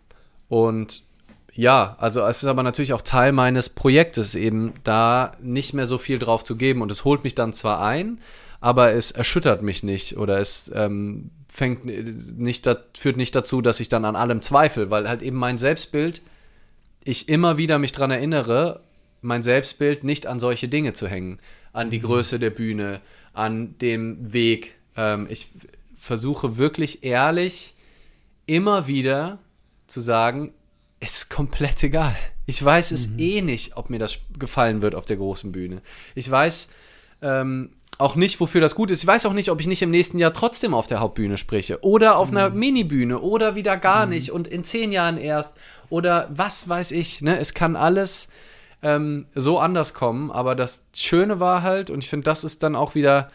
und ja, also es ist aber natürlich auch Teil meines Projektes, eben da nicht mehr so viel drauf zu geben. Und es holt mich dann zwar ein, aber es erschüttert mich nicht oder es ähm, fängt nicht, führt nicht dazu, dass ich dann an allem zweifle, weil halt eben mein Selbstbild, ich immer wieder mich daran erinnere, mein Selbstbild nicht an solche Dinge zu hängen, an die mhm. Größe der Bühne, an dem Weg. Ähm, ich versuche wirklich ehrlich immer wieder zu sagen, es ist komplett egal. Ich weiß es mhm. eh nicht, ob mir das gefallen wird auf der großen Bühne. Ich weiß, ähm, auch nicht, wofür das gut ist. Ich weiß auch nicht, ob ich nicht im nächsten Jahr trotzdem auf der Hauptbühne spreche oder auf mhm. einer Minibühne oder wieder gar mhm. nicht und in zehn Jahren erst oder was weiß ich. Ne? Es kann alles ähm, so anders kommen, aber das Schöne war halt, und ich finde, das ist dann auch wieder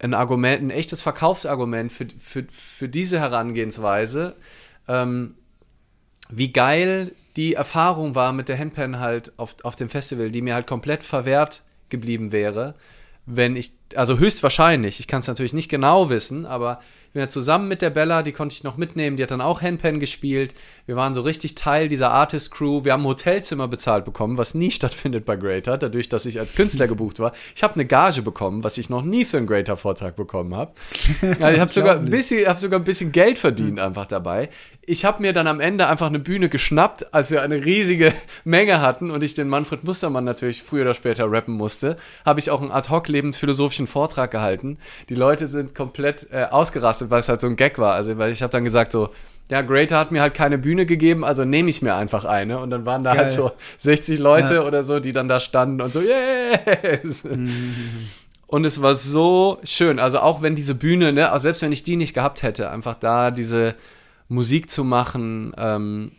ein Argument, ein echtes Verkaufsargument für, für, für diese Herangehensweise, ähm, wie geil die Erfahrung war mit der Handpan halt auf, auf dem Festival, die mir halt komplett verwehrt geblieben wäre wenn ich, also höchstwahrscheinlich, ich kann es natürlich nicht genau wissen, aber ich bin ja zusammen mit der Bella, die konnte ich noch mitnehmen, die hat dann auch Handpan gespielt. Wir waren so richtig Teil dieser Artist Crew. Wir haben ein Hotelzimmer bezahlt bekommen, was nie stattfindet bei Greater, dadurch, dass ich als Künstler gebucht war. Ich habe eine Gage bekommen, was ich noch nie für einen Greater-Vortrag bekommen habe. Also ich habe sogar, ein bisschen, hab sogar ein bisschen Geld verdient einfach dabei ich habe mir dann am Ende einfach eine Bühne geschnappt, als wir eine riesige Menge hatten und ich den Manfred Mustermann natürlich früher oder später rappen musste, habe ich auch einen ad-hoc-lebensphilosophischen Vortrag gehalten. Die Leute sind komplett äh, ausgerastet, weil es halt so ein Gag war. Also, weil ich habe dann gesagt so, ja, Greater hat mir halt keine Bühne gegeben, also nehme ich mir einfach eine. Und dann waren da halt Geil. halt so 60 Leute ja. oder so, die dann da standen und so, yes! Mhm. Und es war so schön. Also auch wenn diese Bühne, ne, also selbst wenn ich die nicht gehabt hätte, einfach da diese Musik zu machen, ähm,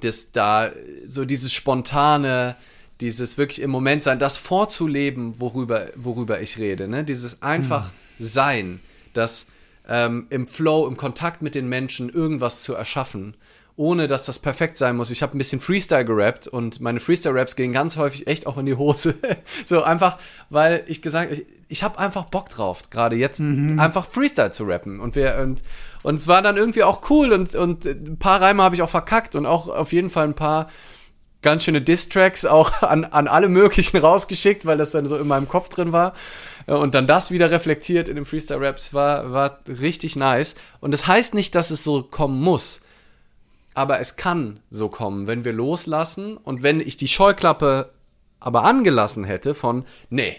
das da so dieses spontane, dieses wirklich im Moment sein, das vorzuleben, worüber, worüber ich rede, ne? Dieses einfach mhm. sein, das ähm, im Flow, im Kontakt mit den Menschen irgendwas zu erschaffen ohne dass das perfekt sein muss. Ich habe ein bisschen Freestyle gerappt und meine Freestyle-Raps gehen ganz häufig echt auch in die Hose. so einfach, weil ich gesagt, ich, ich habe einfach Bock drauf, gerade jetzt mhm. einfach Freestyle zu rappen. Und wir und und es war dann irgendwie auch cool und und ein paar Reime habe ich auch verkackt und auch auf jeden Fall ein paar ganz schöne Diss-Tracks auch an, an alle möglichen rausgeschickt, weil das dann so in meinem Kopf drin war. Und dann das wieder reflektiert in den Freestyle-Raps war, war richtig nice. Und das heißt nicht, dass es so kommen muss aber es kann so kommen, wenn wir loslassen und wenn ich die Scheuklappe aber angelassen hätte von, nee,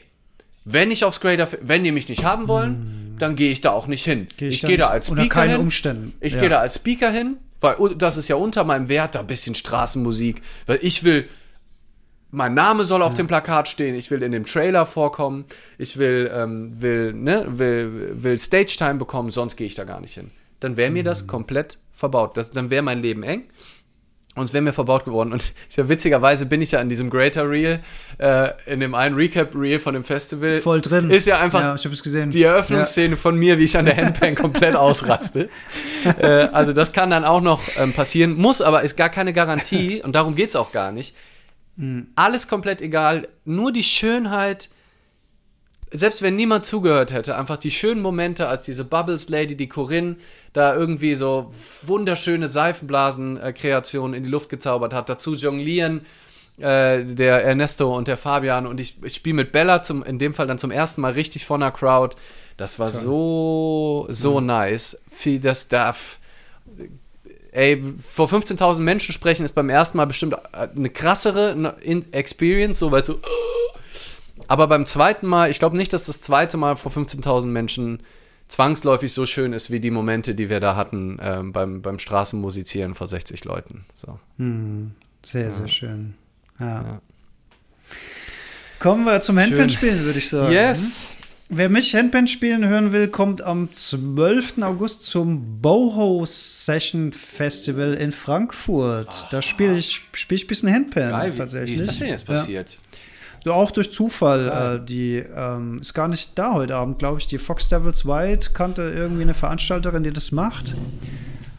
wenn ich aufs Grader, wenn die mich nicht haben wollen, dann gehe ich da auch nicht hin. Geh ich, ich gehe da als Speaker unter keinen hin. Umständen. Ich ja. gehe da als Speaker hin, weil das ist ja unter meinem Wert, da ein bisschen Straßenmusik, weil ich will mein Name soll auf ja. dem Plakat stehen, ich will in dem Trailer vorkommen, ich will, ähm, will, ne, will, will Stage-Time bekommen, sonst gehe ich da gar nicht hin. Dann wäre mir das mhm. komplett verbaut. Das, dann wäre mein Leben eng und es wäre mir verbaut geworden. Und ja witzigerweise bin ich ja in diesem Greater Reel, äh, in dem einen Recap-Reel von dem Festival. Voll drin. Ist ja einfach ja, die Eröffnungsszene ja. von mir, wie ich an der Handpan komplett ausraste. äh, also das kann dann auch noch ähm, passieren, muss aber, ist gar keine Garantie und darum geht es auch gar nicht. Mhm. Alles komplett egal, nur die Schönheit selbst wenn niemand zugehört hätte, einfach die schönen Momente, als diese Bubbles Lady, die Corinne, da irgendwie so wunderschöne Seifenblasen-Kreationen in die Luft gezaubert hat, dazu jonglieren, äh, der Ernesto und der Fabian und ich, ich spiele mit Bella zum, in dem Fall dann zum ersten Mal richtig von der Crowd. Das war Toll. so, so mhm. nice. Viel das darf. Ey, vor 15.000 Menschen sprechen ist beim ersten Mal bestimmt eine krassere Experience, so weil so. Aber beim zweiten Mal, ich glaube nicht, dass das zweite Mal vor 15.000 Menschen zwangsläufig so schön ist wie die Momente, die wir da hatten ähm, beim, beim Straßenmusizieren vor 60 Leuten. So. Hm, sehr, ja. sehr schön. Ja. ja. Kommen wir zum Handpan-Spielen, würde ich sagen. Yes. Wer mich Handpan spielen hören will, kommt am 12. August zum Boho Session Festival in Frankfurt. Da spiele ich, spiel ich ein bisschen Handpan tatsächlich. Wie ist das denn jetzt passiert? Ja. So auch durch Zufall. Äh, die ähm, ist gar nicht da heute Abend, glaube ich. Die Fox Devils White kannte irgendwie eine Veranstalterin, die das macht.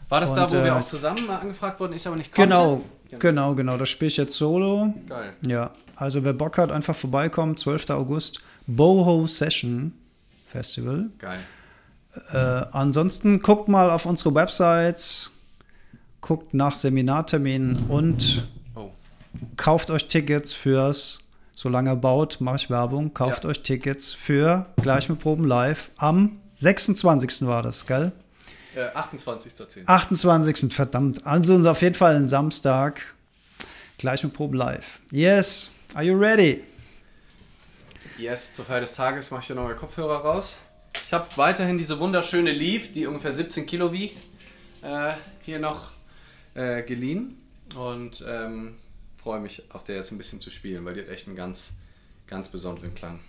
War das Und, da, wo äh, wir auch zusammen angefragt wurden, ich aber nicht konnte? Genau, genau, genau. Das spiele ich jetzt solo. Geil. Ja, also wer Bock hat, einfach vorbeikommen. 12. August. Boho Session Festival. Geil. Äh, ansonsten guckt mal auf unsere Websites, guckt nach Seminarterminen und oh. kauft euch Tickets fürs solange er baut, mache ich Werbung. Kauft ja. euch Tickets für Gleich mit Proben live am 26. war das, gell? Äh, 28.10. 28. verdammt. Also auf jeden Fall ein Samstag. Gleich mit Proben live. Yes. Are you ready? Yes, zur Feier des Tages mache ich dir neue Kopfhörer raus. Ich habe weiterhin diese wunderschöne Leaf, die ungefähr 17 Kilo wiegt, äh, hier noch äh, geliehen. Und ähm, freue mich, auf der jetzt ein bisschen zu spielen, weil die hat echt einen ganz, ganz besonderen Klang.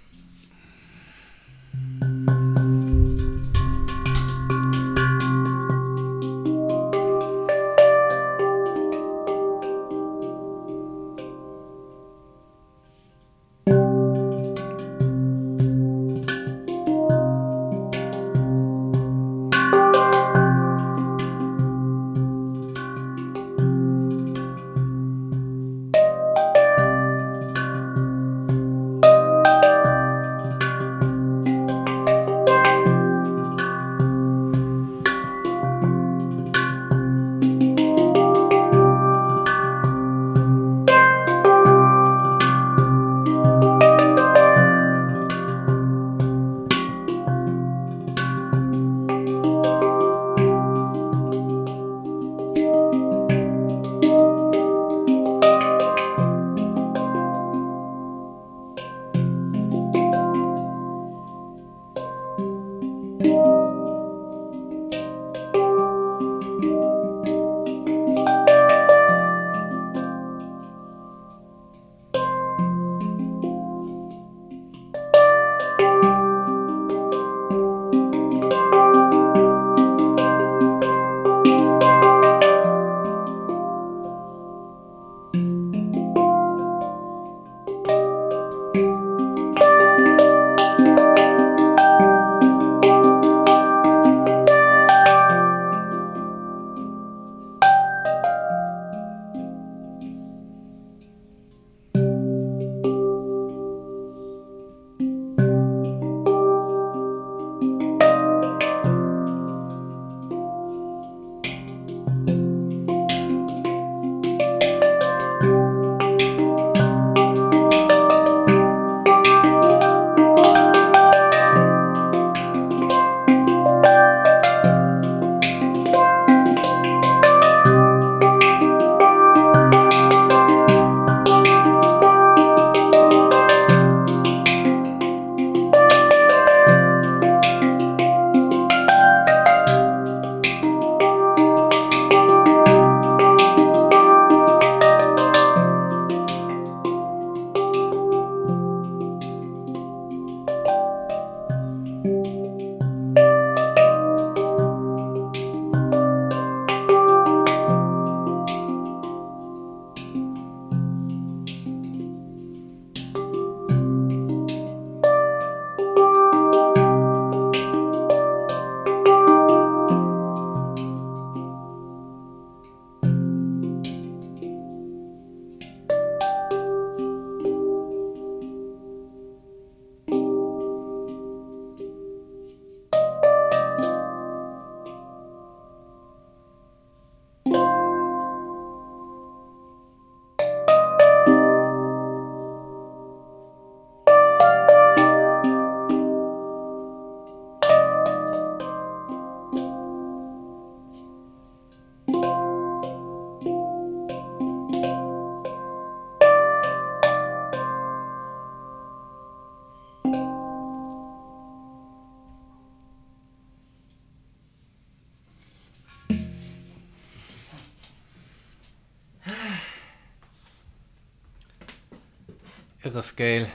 Irre Scale.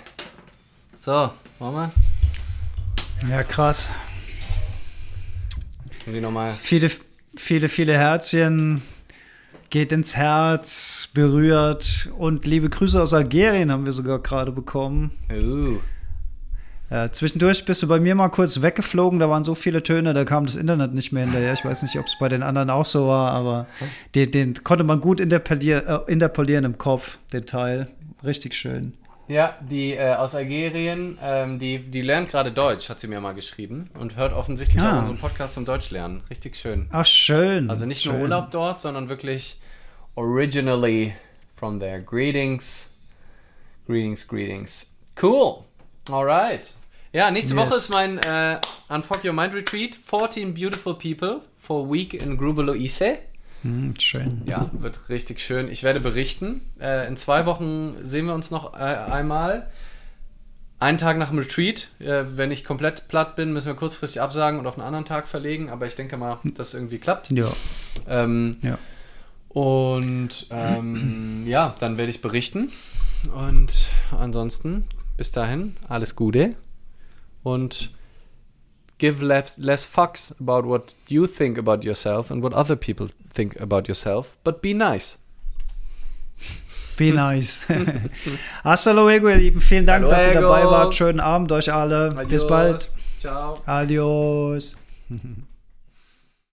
So, wollen wir? Ja, krass. Irgendwie nochmal. Viele, viele, viele Herzchen. Geht ins Herz, berührt. Und liebe Grüße aus Algerien haben wir sogar gerade bekommen. Uh. Ja, zwischendurch bist du bei mir mal kurz weggeflogen, da waren so viele Töne, da kam das Internet nicht mehr hinterher. Ich weiß nicht, ob es bei den anderen auch so war, aber den, den konnte man gut interpolieren, äh, interpolieren im Kopf, den Teil. Richtig schön. Ja, die äh, aus Algerien, ähm, die, die lernt gerade Deutsch, hat sie mir mal geschrieben und hört offensichtlich Ah. auch unseren Podcast zum Deutsch lernen. Richtig schön. Ach, schön. Also nicht schön. nur Urlaub dort, sondern wirklich originally from there. Greetings. Greetings, greetings. Cool. Alright. Ja, nächste Yes. Woche ist mein äh, Unfuck Your Mind Retreat. 14 Beautiful People for a Week in Grubelo Ise. Hm, schön. Ja, wird richtig schön. Ich werde berichten. Äh, in zwei Wochen sehen wir uns noch äh, einmal. Einen Tag nach dem Retreat. Äh, wenn ich komplett platt bin, müssen wir kurzfristig absagen und auf einen anderen Tag verlegen. Aber ich denke mal, dass es irgendwie klappt. Ja. Ähm, Ja. und ähm, ja, dann werde ich berichten. Und ansonsten, bis dahin, alles Gute. Und give less, less fucks about what you think about yourself and what other people think about yourself, but be nice. Be nice. Hasta luego, ihr Lieben. Vielen Dank, dass ihr dabei wart. Schönen Abend euch alle. Bis Adios. bald. Ciao. Adios.